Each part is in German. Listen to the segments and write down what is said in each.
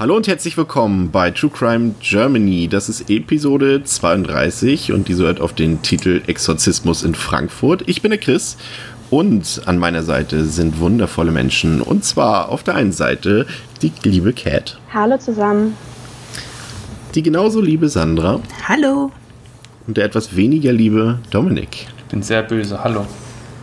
Hallo und herzlich willkommen bei True Crime Germany. Das ist Episode 32 und diese hört auf den Titel Exorzismus in Frankfurt. Ich bin der Chris und an meiner Seite sind wundervolle Menschen. Und zwar auf der einen Seite die liebe Cat. Hallo zusammen. Die genauso liebe Sandra. Hallo. Und der etwas weniger liebe Dominik. Ich bin sehr böse. Hallo.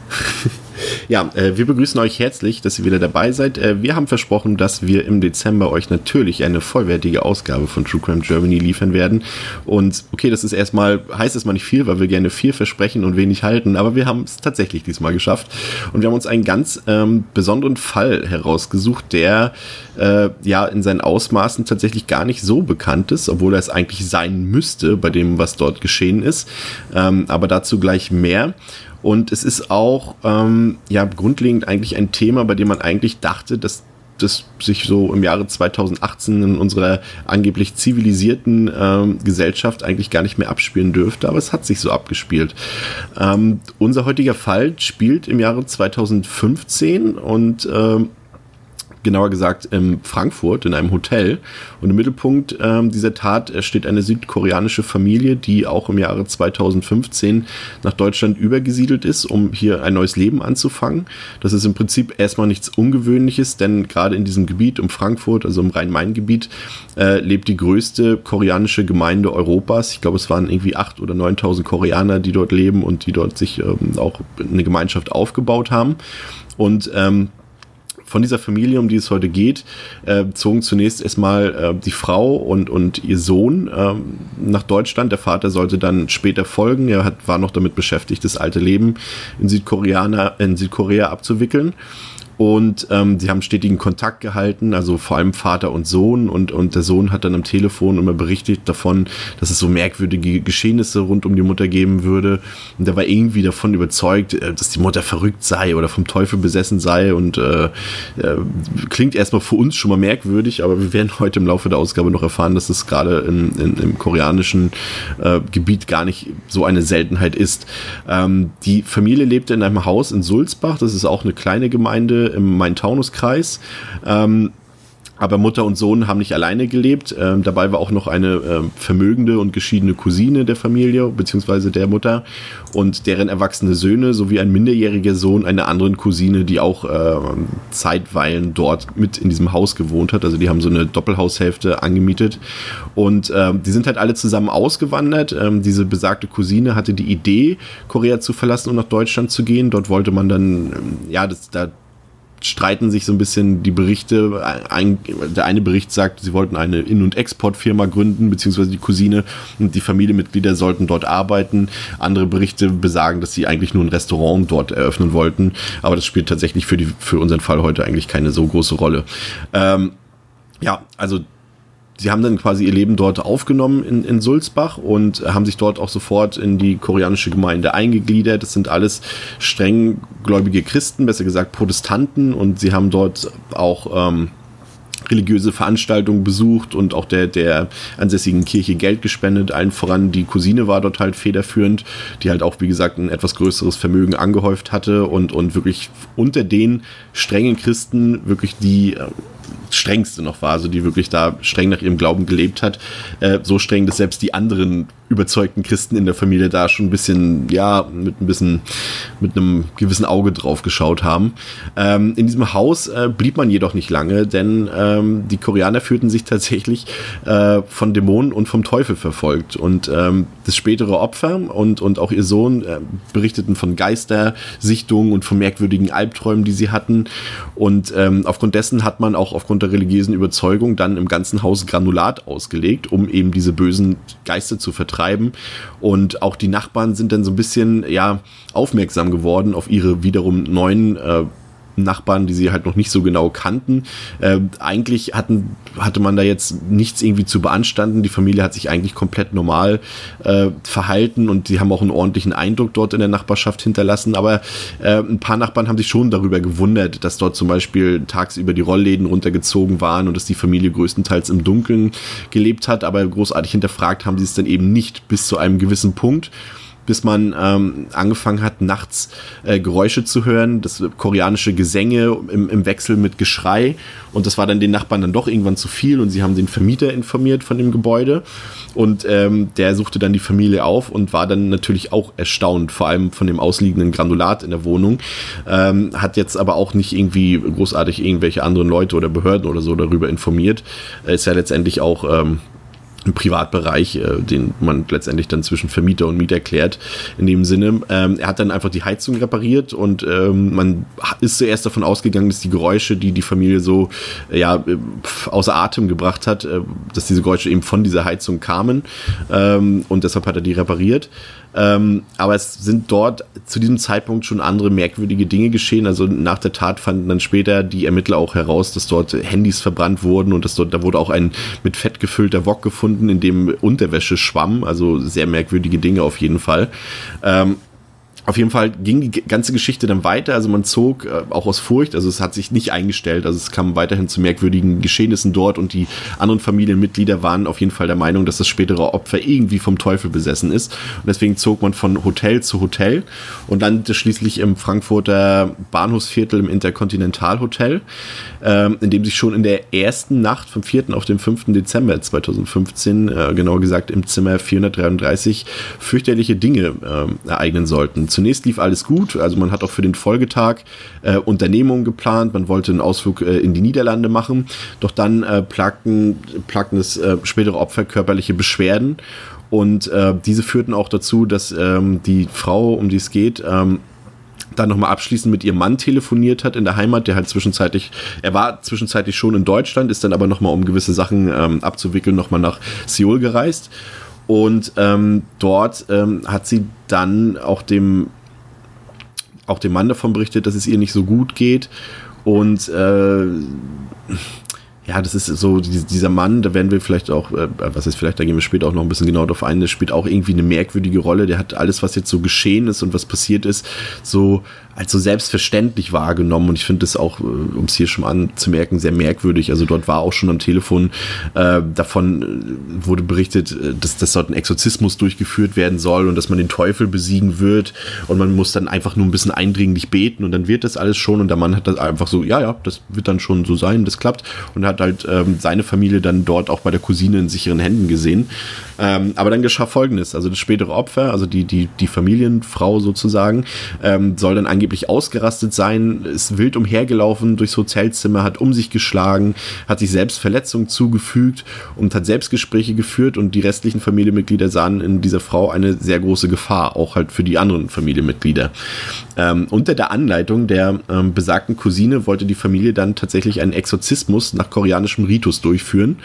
Ja, äh, wir begrüßen euch herzlich, dass ihr wieder dabei seid. Äh, wir haben versprochen, dass wir im Dezember euch natürlich eine vollwertige Ausgabe von True Crime Germany liefern werden. Und okay, das ist erstmal, heißt erstmal nicht viel, weil wir gerne viel versprechen und wenig halten, aber wir haben es tatsächlich diesmal geschafft. Und wir haben uns einen ganz ähm, besonderen Fall herausgesucht, der äh, ja in seinen Ausmaßen tatsächlich gar nicht so bekannt ist, obwohl er es eigentlich sein müsste bei dem, was dort geschehen ist. Ähm, aber dazu gleich mehr. Und es ist auch ähm, ja grundlegend eigentlich ein Thema, bei dem man eigentlich dachte, dass das sich so im Jahre 2018 in unserer angeblich zivilisierten ähm, Gesellschaft eigentlich gar nicht mehr abspielen dürfte, aber es hat sich so abgespielt. Ähm, unser heutiger Fall spielt im Jahre 2015 und ähm, genauer gesagt in Frankfurt in einem Hotel. Und im Mittelpunkt ähm, dieser Tat steht eine südkoreanische Familie, die auch im Jahre 2015 nach Deutschland übergesiedelt ist, um hier ein neues Leben anzufangen. Das ist im Prinzip erstmal nichts Ungewöhnliches, denn gerade in diesem Gebiet um Frankfurt, also im Rhein-Main-Gebiet, äh, lebt die größte koreanische Gemeinde Europas. Ich glaube, es waren irgendwie 8.000 oder 9.000 Koreaner, die dort leben und die dort sich ähm, auch eine Gemeinschaft aufgebaut haben. Und ähm, von dieser Familie, um die es heute geht, äh, zogen zunächst erstmal äh, die Frau und, und ihr Sohn äh, nach Deutschland. Der Vater sollte dann später folgen. Er hat, war noch damit beschäftigt, das alte Leben in, in Südkorea abzuwickeln. Und ähm, sie haben stetigen Kontakt gehalten, also vor allem Vater und Sohn. Und, und der Sohn hat dann am Telefon immer berichtet davon, dass es so merkwürdige Geschehnisse rund um die Mutter geben würde. Und er war irgendwie davon überzeugt, äh, dass die Mutter verrückt sei oder vom Teufel besessen sei. Und äh, äh, klingt erstmal für uns schon mal merkwürdig, aber wir werden heute im Laufe der Ausgabe noch erfahren, dass es gerade in, in, im koreanischen äh, Gebiet gar nicht so eine Seltenheit ist. Ähm, die Familie lebte in einem Haus in Sulzbach, das ist auch eine kleine Gemeinde im Main-Taunus-Kreis. Ähm, aber Mutter und Sohn haben nicht alleine gelebt. Ähm, dabei war auch noch eine äh, vermögende und geschiedene Cousine der Familie, beziehungsweise der Mutter und deren erwachsene Söhne sowie ein minderjähriger Sohn einer anderen Cousine, die auch äh, zeitweilen dort mit in diesem Haus gewohnt hat. Also die haben so eine Doppelhaushälfte angemietet. Und äh, die sind halt alle zusammen ausgewandert. Ähm, diese besagte Cousine hatte die Idee, Korea zu verlassen und nach Deutschland zu gehen. Dort wollte man dann, ähm, ja, das, da streiten sich so ein bisschen die Berichte. Ein, der eine Bericht sagt, sie wollten eine In- und Exportfirma gründen, beziehungsweise die Cousine und die Familienmitglieder sollten dort arbeiten. Andere Berichte besagen, dass sie eigentlich nur ein Restaurant dort eröffnen wollten. Aber das spielt tatsächlich für, die, für unseren Fall heute eigentlich keine so große Rolle. Ähm, ja, also sie haben dann quasi ihr Leben dort aufgenommen in, in Sulzbach und haben sich dort auch sofort in die koreanische Gemeinde eingegliedert. Das sind alles strenggläubige Christen, besser gesagt Protestanten und sie haben dort auch ähm, religiöse Veranstaltungen besucht und auch der, der ansässigen Kirche Geld gespendet. Allen voran die Cousine war dort halt federführend, die halt auch, wie gesagt, ein etwas größeres Vermögen angehäuft hatte und, und wirklich unter den strengen Christen wirklich die strengste noch war, also die wirklich da streng nach ihrem Glauben gelebt hat. Äh, so streng, dass selbst die anderen überzeugten Christen in der Familie da schon ein bisschen, ja, mit ein bisschen, mit einem gewissen Auge drauf geschaut haben. Ähm, in diesem Haus äh, blieb man jedoch nicht lange, denn ähm, die Koreaner fühlten sich tatsächlich äh, von Dämonen und vom Teufel verfolgt. Und ähm, das spätere Opfer und, und auch ihr Sohn äh, berichteten von Geistersichtungen und von merkwürdigen Albträumen, die sie hatten. Und ähm, aufgrund dessen hat man auch aufgrund der religiösen Überzeugung dann im ganzen Haus Granulat ausgelegt, um eben diese bösen Geister zu vertreiben. Und auch die Nachbarn sind dann so ein bisschen, ja, aufmerksam geworden auf ihre wiederum neuen äh, Nachbarn, die sie halt noch nicht so genau kannten. Äh, eigentlich hatten, hatte man da jetzt nichts irgendwie zu beanstanden. Die Familie hat sich eigentlich komplett normal äh, verhalten und die haben auch einen ordentlichen Eindruck dort in der Nachbarschaft hinterlassen. Aber äh, ein paar Nachbarn haben sich schon darüber gewundert, dass dort zum Beispiel tagsüber die Rollläden runtergezogen waren und dass die Familie größtenteils im Dunkeln gelebt hat. Aber großartig hinterfragt haben sie es dann eben nicht bis zu einem gewissen Punkt bis man ähm, angefangen hat, nachts äh, Geräusche zu hören, das koreanische Gesänge im, im Wechsel mit Geschrei. Und das war dann den Nachbarn dann doch irgendwann zu viel und sie haben den Vermieter informiert von dem Gebäude. Und ähm, der suchte dann die Familie auf und war dann natürlich auch erstaunt, vor allem von dem ausliegenden Granulat in der Wohnung. Ähm, hat jetzt aber auch nicht irgendwie großartig irgendwelche anderen Leute oder Behörden oder so darüber informiert. Ist ja letztendlich auch ähm, ein Privatbereich, äh, den man letztendlich dann zwischen Vermieter und Mieter klärt. In dem Sinne, ähm, er hat dann einfach die Heizung repariert und ähm, man ist zuerst davon ausgegangen, dass die Geräusche, die die Familie so äh, ja außer Atem gebracht hat, äh, dass diese Geräusche eben von dieser Heizung kamen ähm, und deshalb hat er die repariert. Ähm, aber es sind dort zu diesem Zeitpunkt schon andere merkwürdige Dinge geschehen. Also nach der Tat fanden dann später die Ermittler auch heraus, dass dort Handys verbrannt wurden und dass dort, da wurde auch ein mit Fett gefüllter Wok gefunden, in dem Unterwäsche schwamm. Also sehr merkwürdige Dinge auf jeden Fall. Ähm, auf jeden Fall ging die ganze Geschichte dann weiter. Also man zog äh, auch aus Furcht, also es hat sich nicht eingestellt. Also es kam weiterhin zu merkwürdigen Geschehnissen dort und die anderen Familienmitglieder waren auf jeden Fall der Meinung, dass das spätere Opfer irgendwie vom Teufel besessen ist. Und deswegen zog man von Hotel zu Hotel und landete schließlich im Frankfurter Bahnhofsviertel im Intercontinental Hotel, ähm, in dem sich schon in der ersten Nacht vom 4. auf den 5. Dezember 2015, äh, genauer gesagt im Zimmer 433, fürchterliche Dinge äh, ereignen sollten zunächst lief alles gut. Also man hat auch für den Folgetag äh, Unternehmungen geplant. Man wollte einen Ausflug äh, in die Niederlande machen. Doch dann äh, plagten, plagten es äh, spätere Opfer körperliche Beschwerden. Und äh, diese führten auch dazu, dass ähm, die Frau, um die es geht, ähm, dann nochmal abschließend mit ihrem Mann telefoniert hat in der Heimat, der halt zwischenzeitlich, er war zwischenzeitlich schon in Deutschland, ist dann aber nochmal, um gewisse Sachen ähm, abzuwickeln, nochmal nach Seoul gereist. Und ähm, dort ähm, hat sie dann auch dem, auch dem Mann davon berichtet, dass es ihr nicht so gut geht. Und äh, ja, das ist so, dieser Mann, da werden wir vielleicht auch, äh, was ist vielleicht, da gehen wir später auch noch ein bisschen genau drauf ein, der spielt auch irgendwie eine merkwürdige Rolle. Der hat alles, was jetzt so geschehen ist und was passiert ist, so als so selbstverständlich wahrgenommen. Und ich finde das auch, äh, um es hier schon anzumerken, sehr merkwürdig. Also dort war auch schon am Telefon äh, davon äh, wurde berichtet, äh, dass, dass dort ein Exorzismus durchgeführt werden soll und dass man den Teufel besiegen wird. Und man muss dann einfach nur ein bisschen eindringlich beten und dann wird das alles schon. Und der Mann hat das einfach so, ja, ja, das wird dann schon so sein, das klappt. Und hat halt ähm, seine Familie dann dort auch bei der Cousine in sicheren Händen gesehen. Ähm, aber dann geschah Folgendes, also das spätere Opfer, also die, die, die Familienfrau sozusagen, ähm, soll dann angeblich ausgerastet sein, ist wild umhergelaufen durchs Hotelzimmer, hat um sich geschlagen, hat sich selbst Verletzungen zugefügt und hat Selbstgespräche geführt und die restlichen Familienmitglieder sahen in dieser Frau eine sehr große Gefahr, auch halt für die anderen Familienmitglieder. Ähm, unter der Anleitung der ähm, besagten Cousine wollte die Familie dann tatsächlich einen Exorzismus nach koreanischem Ritus durchführen.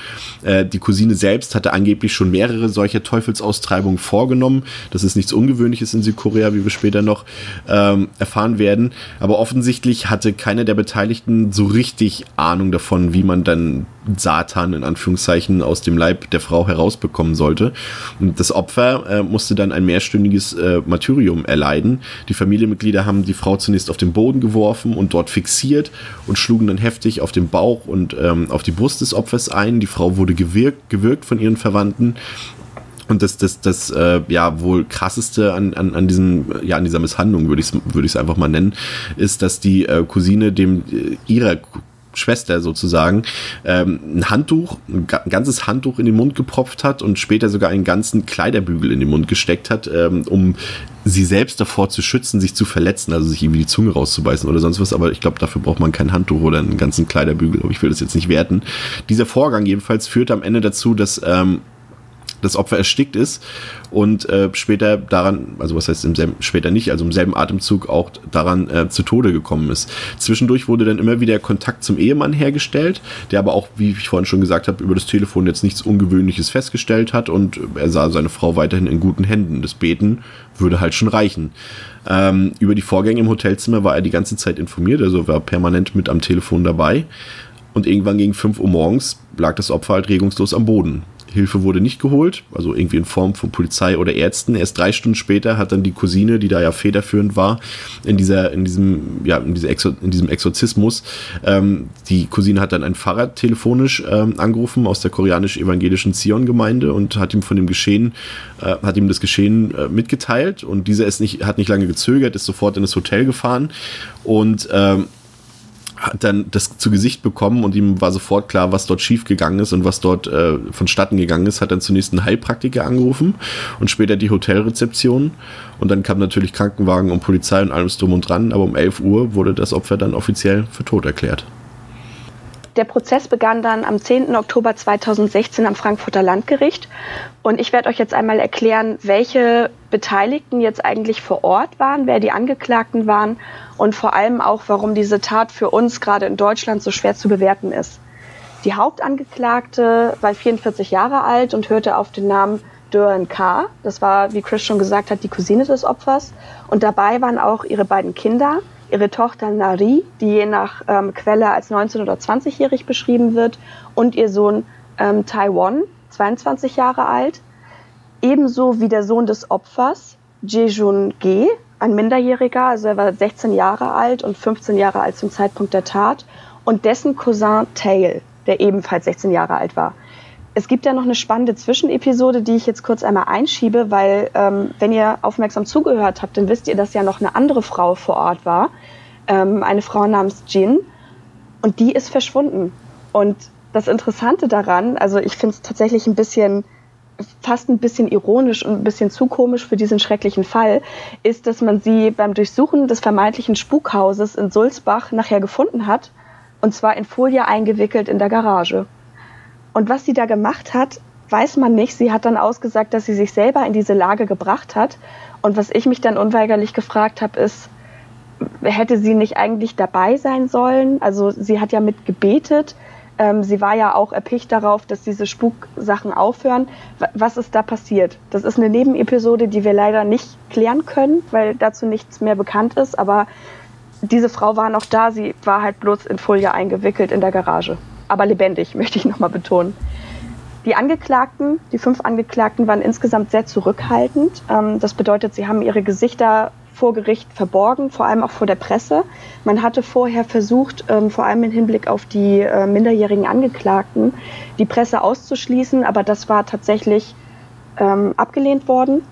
Äh, die Cousine selbst hatte angeblich schon mehrere mehrere solcher Teufelsaustreibungen vorgenommen. Das ist nichts Ungewöhnliches in Südkorea, wie wir später noch ähm, erfahren werden. Aber offensichtlich hatte keiner der Beteiligten so richtig Ahnung davon, wie man dann Satan in Anführungszeichen aus dem Leib der Frau herausbekommen sollte. Und das Opfer äh, musste dann ein mehrstündiges äh, Martyrium erleiden. Die Familienmitglieder haben die Frau zunächst auf den Boden geworfen und dort fixiert und schlugen dann heftig auf den Bauch und ähm, auf die Brust des Opfers ein. Die Frau wurde gewirkt, gewirkt von ihren Verwandten. Und das, das, das äh, ja wohl krasseste an, an, an diesem, ja, an dieser Misshandlung, würde ich es würd einfach mal nennen, ist, dass die äh, Cousine dem äh, ihrer Schwester sozusagen ähm, ein Handtuch, ein ganzes Handtuch in den Mund gepropft hat und später sogar einen ganzen Kleiderbügel in den Mund gesteckt hat, ähm, um sie selbst davor zu schützen, sich zu verletzen, also sich irgendwie die Zunge rauszubeißen oder sonst was. Aber ich glaube, dafür braucht man kein Handtuch oder einen ganzen Kleiderbügel. Aber ich will das jetzt nicht werten. Dieser Vorgang jedenfalls führte am Ende dazu, dass ähm, das Opfer erstickt ist und äh, später daran, also was heißt im selben, später nicht, also im selben Atemzug auch daran äh, zu Tode gekommen ist. Zwischendurch wurde dann immer wieder Kontakt zum Ehemann hergestellt, der aber auch, wie ich vorhin schon gesagt habe, über das Telefon jetzt nichts Ungewöhnliches festgestellt hat und er sah seine Frau weiterhin in guten Händen. Das Beten würde halt schon reichen. Ähm, über die Vorgänge im Hotelzimmer war er die ganze Zeit informiert, also war permanent mit am Telefon dabei. Und irgendwann gegen 5 Uhr morgens lag das Opfer halt regungslos am Boden Hilfe wurde nicht geholt, also irgendwie in Form von Polizei oder Ärzten. Erst drei Stunden später hat dann die Cousine, die da ja federführend war, in dieser, in diesem, ja, in, dieser Exor in diesem Exorzismus, ähm, die Cousine hat dann einen Pfarrer telefonisch ähm, angerufen aus der koreanisch-evangelischen Zion-Gemeinde und hat ihm von dem Geschehen, äh, hat ihm das Geschehen äh, mitgeteilt und dieser ist nicht, hat nicht lange gezögert, ist sofort in das Hotel gefahren und ähm, hat dann das zu Gesicht bekommen und ihm war sofort klar, was dort schiefgegangen ist und was dort äh, vonstatten gegangen ist. Hat dann zunächst einen Heilpraktiker angerufen und später die Hotelrezeption. Und dann kam natürlich Krankenwagen und Polizei und alles drum und dran. Aber um 11 Uhr wurde das Opfer dann offiziell für tot erklärt. Der Prozess begann dann am 10. Oktober 2016 am Frankfurter Landgericht. Und ich werde euch jetzt einmal erklären, welche Beteiligten jetzt eigentlich vor Ort waren, wer die Angeklagten waren und vor allem auch, warum diese Tat für uns gerade in Deutschland so schwer zu bewerten ist. Die Hauptangeklagte war 44 Jahre alt und hörte auf den Namen Dörren K. Das war, wie Chris schon gesagt hat, die Cousine des Opfers. Und dabei waren auch ihre beiden Kinder, ihre Tochter Nari, die je nach ähm, Quelle als 19- oder 20-jährig beschrieben wird, und ihr Sohn ähm, Taiwan, 22 Jahre alt, ebenso wie der Sohn des Opfers, Jejun Ge, ein Minderjähriger, also er war 16 Jahre alt und 15 Jahre alt zum Zeitpunkt der Tat, und dessen Cousin Tail, der ebenfalls 16 Jahre alt war. Es gibt ja noch eine spannende Zwischenepisode, die ich jetzt kurz einmal einschiebe, weil ähm, wenn ihr aufmerksam zugehört habt, dann wisst ihr, dass ja noch eine andere Frau vor Ort war, ähm, eine Frau namens Jin, und die ist verschwunden. Und das Interessante daran, also ich finde es tatsächlich ein bisschen, fast ein bisschen ironisch und ein bisschen zu komisch für diesen schrecklichen Fall, ist, dass man sie beim Durchsuchen des vermeintlichen Spukhauses in Sulzbach nachher gefunden hat, und zwar in Folie eingewickelt in der Garage. Und was sie da gemacht hat, weiß man nicht. Sie hat dann ausgesagt, dass sie sich selber in diese Lage gebracht hat. Und was ich mich dann unweigerlich gefragt habe, ist, hätte sie nicht eigentlich dabei sein sollen? Also sie hat ja mit gebetet. Ähm, sie war ja auch erpicht darauf, dass diese Spuksachen aufhören. Was ist da passiert? Das ist eine Nebenepisode, die wir leider nicht klären können, weil dazu nichts mehr bekannt ist. Aber diese Frau war noch da. Sie war halt bloß in Folie eingewickelt in der Garage aber lebendig, möchte ich nochmal betonen. Die Angeklagten, die fünf Angeklagten waren insgesamt sehr zurückhaltend. Ähm, das bedeutet, sie haben ihre Gesichter vor Gericht verborgen, vor allem auch vor der Presse. Man hatte vorher versucht, ähm, vor allem im Hinblick auf die äh, minderjährigen Angeklagten, die Presse auszuschließen, aber das war tatsächlich ähm, abgelehnt worden.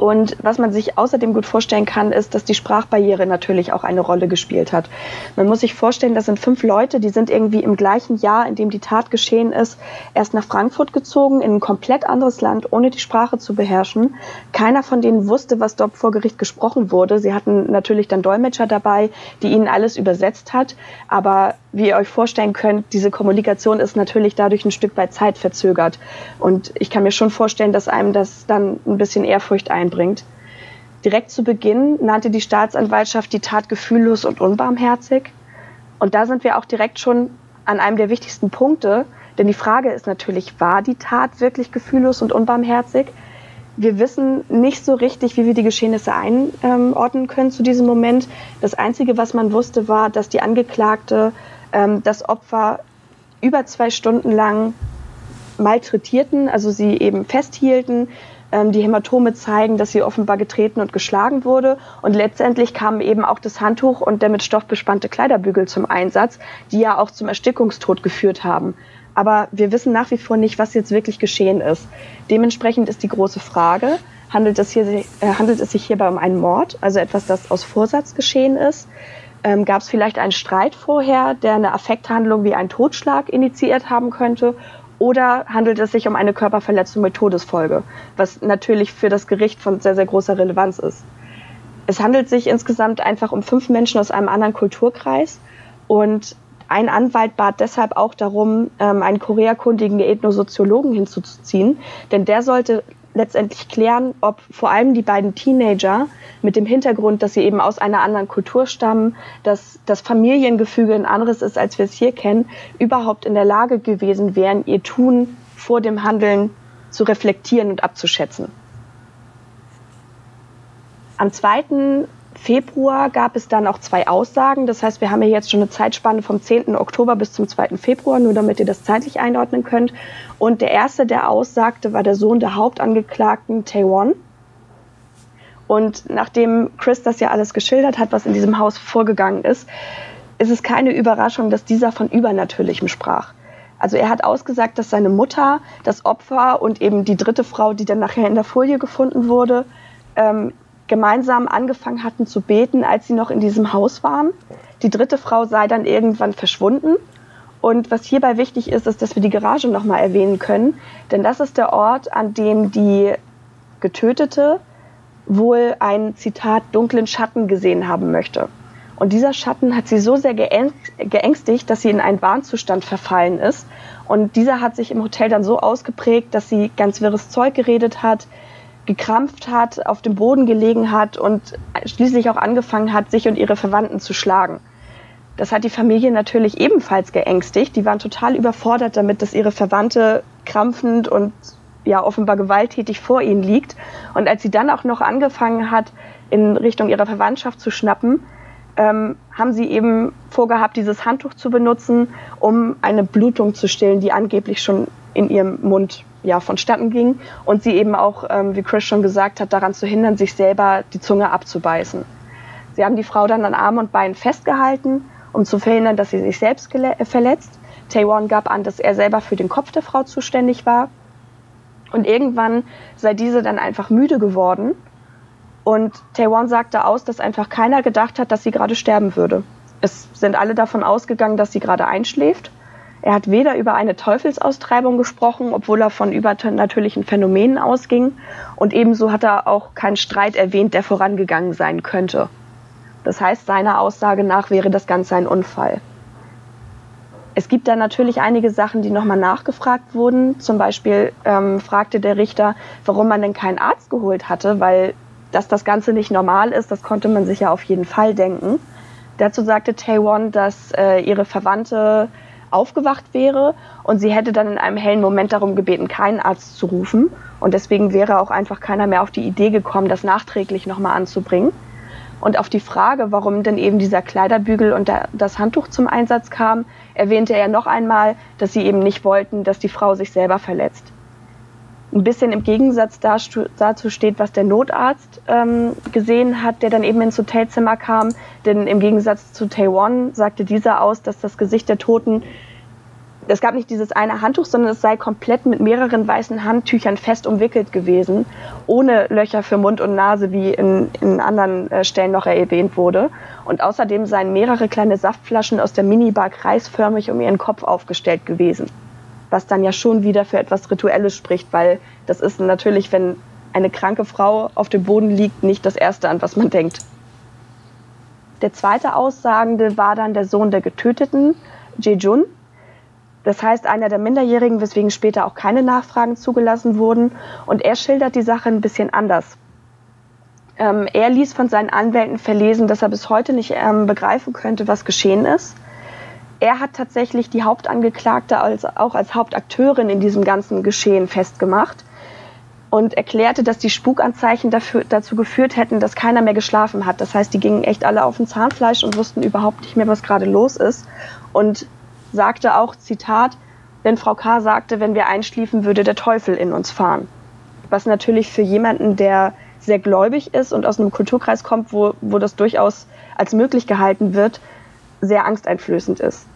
Und was man sich außerdem gut vorstellen kann, ist, dass die Sprachbarriere natürlich auch eine Rolle gespielt hat. Man muss sich vorstellen, das sind fünf Leute, die sind irgendwie im gleichen Jahr, in dem die Tat geschehen ist, erst nach Frankfurt gezogen, in ein komplett anderes Land, ohne die Sprache zu beherrschen. Keiner von denen wusste, was dort vor Gericht gesprochen wurde. Sie hatten natürlich dann Dolmetscher dabei, die ihnen alles übersetzt hat. Aber wie ihr euch vorstellen könnt, diese Kommunikation ist natürlich dadurch ein Stück weit zeitverzögert. Und ich kann mir schon vorstellen, dass einem das dann ein bisschen Ehrfurcht einbringt. Direkt zu Beginn nannte die Staatsanwaltschaft die Tat gefühllos und unbarmherzig. Und da sind wir auch direkt schon an einem der wichtigsten Punkte. Denn die Frage ist natürlich, war die Tat wirklich gefühllos und unbarmherzig? wir wissen nicht so richtig, wie wir die Geschehnisse einordnen können zu diesem Moment. Das Einzige, was man wusste, war, dass die Angeklagte ähm, das Opfer über zwei Stunden lang malträtierten, also sie eben festhielten. Ähm, die Hämatome zeigen, dass sie offenbar getreten und geschlagen wurde. Und letztendlich kamen eben auch das Handtuch und der mit Stoff bespannte Kleiderbügel zum Einsatz, die ja auch zum Erstickungstod geführt haben. Aber wir wissen nach wie vor nicht, was jetzt wirklich geschehen ist. Dementsprechend ist die große Frage, handelt es, hier, äh, handelt es sich hierbei um einen Mord, also etwas, das aus Vorsatz geschehen ist? Ähm, Gab es vielleicht einen Streit vorher, der eine Affekthandlung wie einen Totschlag initiiert haben könnte? Oder handelt es sich um eine Körperverletzung mit Todesfolge, was natürlich für das Gericht von sehr, sehr großer Relevanz ist? Es handelt sich insgesamt einfach um fünf Menschen aus einem anderen Kulturkreis und ein Anwalt bat deshalb auch darum, ähm, einen koreakundigen Ethnosoziologen hinzuzuziehen, denn der sollte letztendlich klären, ob vor allem die beiden Teenager mit dem Hintergrund, dass sie eben aus einer anderen Kultur stammen, dass das Familiengefüge ein anderes ist, als wir es hier kennen, überhaupt in der Lage gewesen wären, ihr Tun vor dem Handeln zu reflektieren und abzuschätzen. Am 2. Februar gab es dann auch zwei Aussagen. Das heißt, wir haben ja jetzt schon eine Zeitspanne vom 10. Oktober bis zum 2. Februar, nur damit ihr das zeitlich einordnen könnt. Und der erste, der aussagte, war der Sohn der Hauptangeklagten, Taewon. Und nachdem Chris das ja alles geschildert hat, was in diesem Haus vorgegangen ist, ist es keine Überraschung, dass dieser von Übernatürlichem sprach. Also er hat ausgesagt, dass seine Mutter, das Opfer und eben die dritte Frau, die dann nachher in der Folie gefunden wurde, ähm, gemeinsam angefangen hatten zu beten, als sie noch in diesem Haus waren. Die dritte Frau sei dann irgendwann verschwunden. Und was hierbei wichtig ist, ist, dass wir die Garage nochmal erwähnen können. Denn das ist der Ort, an dem die Getötete wohl einen, Zitat, dunklen Schatten gesehen haben möchte. Und dieser Schatten hat sie so sehr geängstigt, dass sie in einen Warnzustand verfallen ist. Und dieser hat sich im Hotel dann so ausgeprägt, dass sie ganz wirres Zeug geredet hat, gekrampft hat, auf dem Boden gelegen hat und schließlich auch angefangen hat, sich und ihre Verwandten zu schlagen. Das hat die Familie natürlich ebenfalls geängstigt. Die waren total überfordert damit, dass ihre Verwandte krampfend und ja offenbar gewalttätig vor ihnen liegt. Und als sie dann auch noch angefangen hat, in Richtung ihrer Verwandtschaft zu schnappen, ähm, haben sie eben vorgehabt, dieses Handtuch zu benutzen, um eine Blutung zu stillen, die angeblich schon in ihrem Mund ja, vonstatten ging und sie eben auch, ähm, wie Chris schon gesagt hat, daran zu hindern, sich selber die Zunge abzubeißen. Sie haben die Frau dann an Arm und Beinen festgehalten, um zu verhindern, dass sie sich selbst äh, verletzt. Taewon gab an, dass er selber für den Kopf der Frau zuständig war. Und irgendwann sei diese dann einfach müde geworden. Und Taewon sagte aus, dass einfach keiner gedacht hat, dass sie gerade sterben würde. Es sind alle davon ausgegangen, dass sie gerade einschläft. Er hat weder über eine Teufelsaustreibung gesprochen, obwohl er von übernatürlichen Phänomenen ausging, und ebenso hat er auch keinen Streit erwähnt, der vorangegangen sein könnte. Das heißt, seiner Aussage nach wäre das Ganze ein Unfall. Es gibt da natürlich einige Sachen, die nochmal nachgefragt wurden. Zum Beispiel ähm, fragte der Richter, warum man denn keinen Arzt geholt hatte, weil dass das Ganze nicht normal ist, das konnte man sich ja auf jeden Fall denken. Dazu sagte Taewon, dass äh, ihre Verwandte aufgewacht wäre und sie hätte dann in einem hellen Moment darum gebeten, keinen Arzt zu rufen. Und deswegen wäre auch einfach keiner mehr auf die Idee gekommen, das nachträglich nochmal anzubringen. Und auf die Frage, warum denn eben dieser Kleiderbügel und das Handtuch zum Einsatz kam, erwähnte er noch einmal, dass sie eben nicht wollten, dass die Frau sich selber verletzt. Ein bisschen im Gegensatz dazu steht, was der Notarzt ähm, gesehen hat, der dann eben ins Hotelzimmer kam. Denn im Gegensatz zu Taiwan sagte dieser aus, dass das Gesicht der Toten es gab nicht dieses eine Handtuch, sondern es sei komplett mit mehreren weißen Handtüchern fest umwickelt gewesen, ohne Löcher für Mund und Nase, wie in, in anderen äh, Stellen noch erwähnt wurde. Und außerdem seien mehrere kleine Saftflaschen aus der Minibar kreisförmig um ihren Kopf aufgestellt gewesen. Was dann ja schon wieder für etwas Rituelles spricht, weil das ist natürlich, wenn eine kranke Frau auf dem Boden liegt, nicht das Erste, an was man denkt. Der zweite Aussagende war dann der Sohn der Getöteten, Jejun, das heißt, einer der Minderjährigen, weswegen später auch keine Nachfragen zugelassen wurden. Und er schildert die Sache ein bisschen anders. Ähm, er ließ von seinen Anwälten verlesen, dass er bis heute nicht ähm, begreifen könnte, was geschehen ist. Er hat tatsächlich die Hauptangeklagte als, auch als Hauptakteurin in diesem ganzen Geschehen festgemacht und erklärte, dass die Spukanzeichen dafür, dazu geführt hätten, dass keiner mehr geschlafen hat. Das heißt, die gingen echt alle auf dem Zahnfleisch und wussten überhaupt nicht mehr, was gerade los ist. Und sagte auch, Zitat, denn Frau K. sagte, wenn wir einschliefen, würde der Teufel in uns fahren. Was natürlich für jemanden, der sehr gläubig ist und aus einem Kulturkreis kommt, wo, wo das durchaus als möglich gehalten wird, sehr angsteinflößend ist.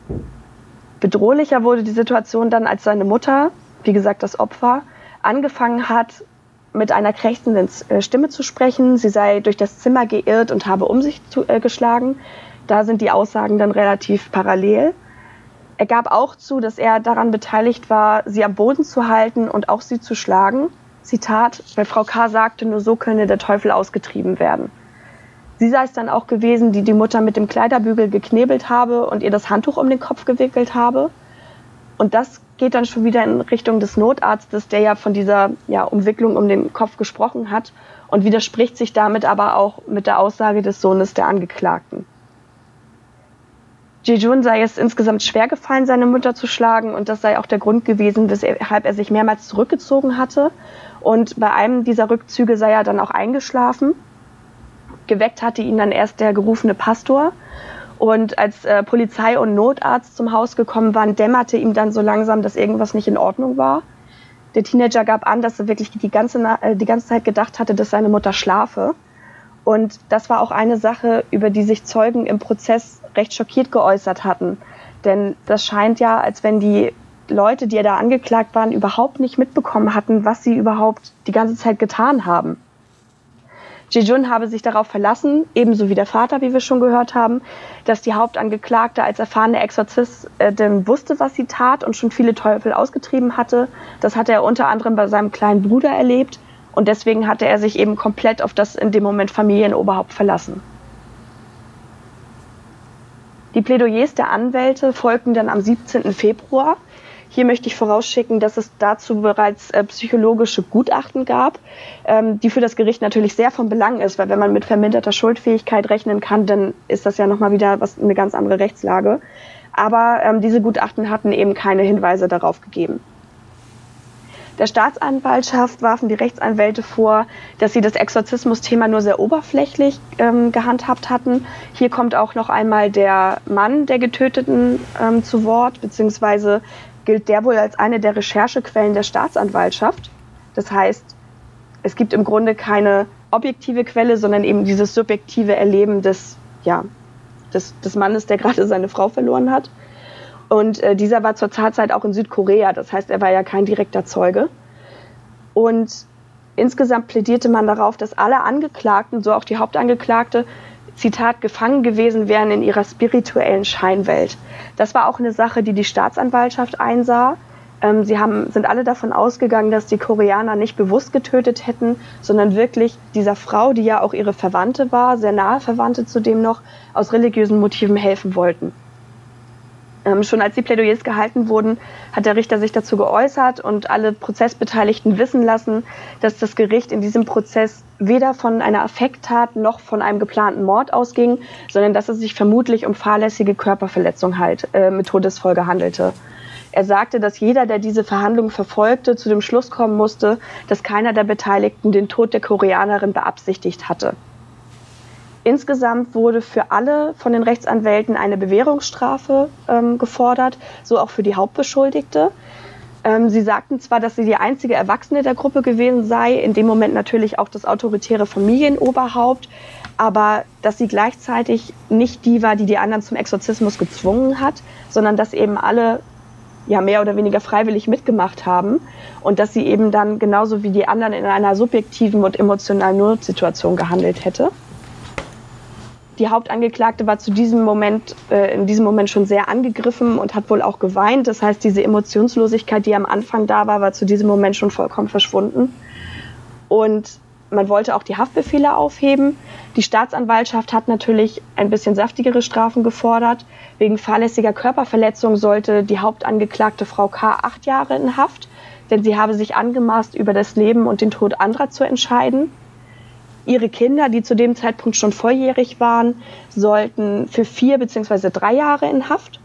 Bedrohlicher wurde die Situation dann, als seine Mutter, wie gesagt das Opfer, angefangen hat, mit einer krächzenden äh, Stimme zu sprechen. Sie sei durch das Zimmer geirrt und habe um sich zu, äh, geschlagen. Da sind die Aussagen dann relativ parallel. Er gab auch zu, dass er daran beteiligt war, sie am Boden zu halten und auch sie zu schlagen. Zitat, weil Frau K. sagte, nur so könne der Teufel ausgetrieben werden. Sie sei es dann auch gewesen, die die Mutter mit dem Kleiderbügel geknebelt habe und ihr das Handtuch um den Kopf gewickelt habe. Und das geht dann schon wieder in Richtung des Notarztes, der ja von dieser ja, Umwicklung um den Kopf gesprochen hat und widerspricht sich damit aber auch mit der Aussage des Sohnes der Angeklagten. Jejun sei es insgesamt schwer gefallen, seine Mutter zu schlagen und das sei auch der Grund gewesen, weshalb er sich mehrmals zurückgezogen hatte. Und bei einem dieser Rückzüge sei er dann auch eingeschlafen. Geweckt hatte ihn dann erst der gerufene Pastor. Und als äh, Polizei und Notarzt zum Haus gekommen waren, dämmerte ihm dann so langsam, dass irgendwas nicht in Ordnung war. Der Teenager gab an, dass er wirklich die ganze, äh, die ganze Zeit gedacht hatte, dass seine Mutter schlafe. Und das war auch eine Sache, über die sich Zeugen im Prozess recht schockiert geäußert hatten. Denn das scheint ja, als wenn die Leute, die da angeklagt waren, überhaupt nicht mitbekommen hatten, was sie überhaupt die ganze Zeit getan haben. Jejun habe sich darauf verlassen, ebenso wie der Vater, wie wir schon gehört haben, dass die Hauptangeklagte als erfahrene Exorzistin wusste, was sie tat und schon viele Teufel ausgetrieben hatte. Das hatte er unter anderem bei seinem kleinen Bruder erlebt und deswegen hatte er sich eben komplett auf das in dem Moment Familienoberhaupt verlassen. Die Plädoyers der Anwälte folgten dann am 17. Februar hier möchte ich vorausschicken, dass es dazu bereits äh, psychologische Gutachten gab, ähm, die für das Gericht natürlich sehr von Belang ist, weil wenn man mit verminderter Schuldfähigkeit rechnen kann, dann ist das ja nochmal wieder was, eine ganz andere Rechtslage. Aber ähm, diese Gutachten hatten eben keine Hinweise darauf gegeben. Der Staatsanwaltschaft warfen die Rechtsanwälte vor, dass sie das Exorzismus-Thema nur sehr oberflächlich ähm, gehandhabt hatten. Hier kommt auch noch einmal der Mann der Getöteten ähm, zu Wort, beziehungsweise gilt der wohl als eine der Recherchequellen der Staatsanwaltschaft. Das heißt, es gibt im Grunde keine objektive Quelle, sondern eben dieses subjektive Erleben des, ja, des, des Mannes, der gerade seine Frau verloren hat. Und äh, dieser war zur Tatzeit auch in Südkorea, das heißt, er war ja kein direkter Zeuge. Und insgesamt plädierte man darauf, dass alle Angeklagten, so auch die Hauptangeklagte, Zitat, gefangen gewesen wären in ihrer spirituellen Scheinwelt. Das war auch eine Sache, die die Staatsanwaltschaft einsah. Ähm, sie haben, sind alle davon ausgegangen, dass die Koreaner nicht bewusst getötet hätten, sondern wirklich dieser Frau, die ja auch ihre Verwandte war, sehr nahe Verwandte zudem noch, aus religiösen Motiven helfen wollten. Ähm, schon als die Plädoyers gehalten wurden, hat der Richter sich dazu geäußert und alle Prozessbeteiligten wissen lassen, dass das Gericht in diesem Prozess weder von einer Affekttat noch von einem geplanten Mord ausging, sondern dass es sich vermutlich um fahrlässige Körperverletzung halt, äh, mit Todesfolge handelte. Er sagte, dass jeder, der diese Verhandlungen verfolgte, zu dem Schluss kommen musste, dass keiner der Beteiligten den Tod der Koreanerin beabsichtigt hatte. Insgesamt wurde für alle von den Rechtsanwälten eine Bewährungsstrafe ähm, gefordert, so auch für die Hauptbeschuldigte. Ähm, sie sagten zwar, dass sie die einzige Erwachsene der Gruppe gewesen sei, in dem Moment natürlich auch das autoritäre Familienoberhaupt, aber dass sie gleichzeitig nicht die war, die die anderen zum Exorzismus gezwungen hat, sondern dass eben alle ja mehr oder weniger freiwillig mitgemacht haben und dass sie eben dann genauso wie die anderen in einer subjektiven und emotionalen Notsituation gehandelt hätte die Hauptangeklagte war zu diesem Moment, äh, in diesem Moment schon sehr angegriffen und hat wohl auch geweint. Das heißt, diese Emotionslosigkeit, die am Anfang da war, war zu diesem Moment schon vollkommen verschwunden. Und man wollte auch die Haftbefehle aufheben. Die Staatsanwaltschaft hat natürlich ein bisschen saftigere Strafen gefordert. Wegen fahrlässiger Körperverletzung sollte die Hauptangeklagte Frau K. acht Jahre in Haft, denn sie habe sich angemaßt, über das Leben und den Tod anderer zu entscheiden. Ihre Kinder, die zu dem Zeitpunkt schon volljährig waren, sollten für vier beziehungsweise drei Jahre in Haft.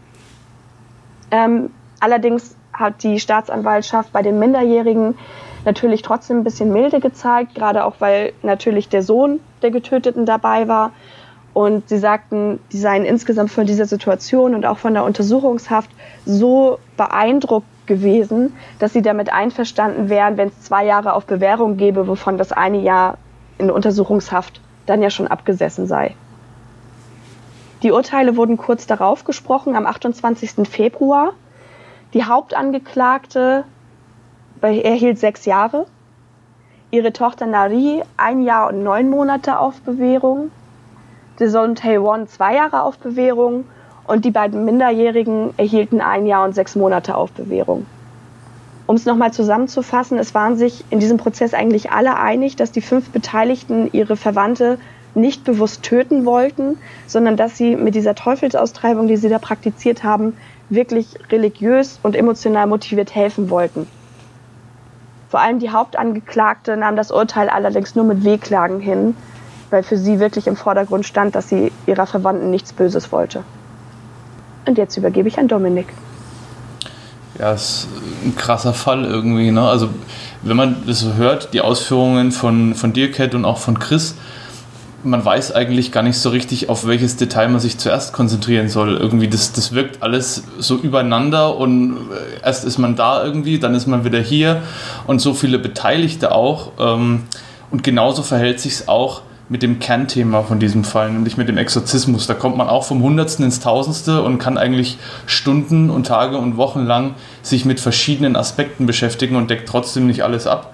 Ähm, allerdings hat die Staatsanwaltschaft bei den Minderjährigen natürlich trotzdem ein bisschen milde gezeigt, gerade auch weil natürlich der Sohn der Getöteten dabei war. Und sie sagten, die seien insgesamt von dieser Situation und auch von der Untersuchungshaft so beeindruckt gewesen, dass sie damit einverstanden wären, wenn es zwei Jahre auf Bewährung gäbe, wovon das eine Jahr in Untersuchungshaft dann ja schon abgesessen sei. Die Urteile wurden kurz darauf gesprochen, am 28. Februar. Die Hauptangeklagte erhielt sechs Jahre, ihre Tochter Nari ein Jahr und neun Monate auf Bewährung, Deson Taewon zwei Jahre auf Bewährung und die beiden Minderjährigen erhielten ein Jahr und sechs Monate auf Bewährung. Um es nochmal zusammenzufassen, es waren sich in diesem Prozess eigentlich alle einig, dass die fünf Beteiligten ihre Verwandte nicht bewusst töten wollten, sondern dass sie mit dieser Teufelsaustreibung, die sie da praktiziert haben, wirklich religiös und emotional motiviert helfen wollten. Vor allem die Hauptangeklagte nahm das Urteil allerdings nur mit Wehklagen hin, weil für sie wirklich im Vordergrund stand, dass sie ihrer Verwandten nichts Böses wollte. Und jetzt übergebe ich an Dominik ja, ist ein krasser Fall irgendwie. Ne? Also, wenn man das so hört, die Ausführungen von, von Kat, und auch von Chris, man weiß eigentlich gar nicht so richtig, auf welches Detail man sich zuerst konzentrieren soll. Irgendwie, das, das wirkt alles so übereinander und äh, erst ist man da irgendwie, dann ist man wieder hier und so viele Beteiligte auch. Ähm, und genauso verhält sich es auch mit dem Kernthema von diesem Fall, nämlich mit dem Exorzismus. Da kommt man auch vom Hundertsten ins Tausendste und kann eigentlich Stunden und Tage und Wochen lang sich mit verschiedenen Aspekten beschäftigen und deckt trotzdem nicht alles ab.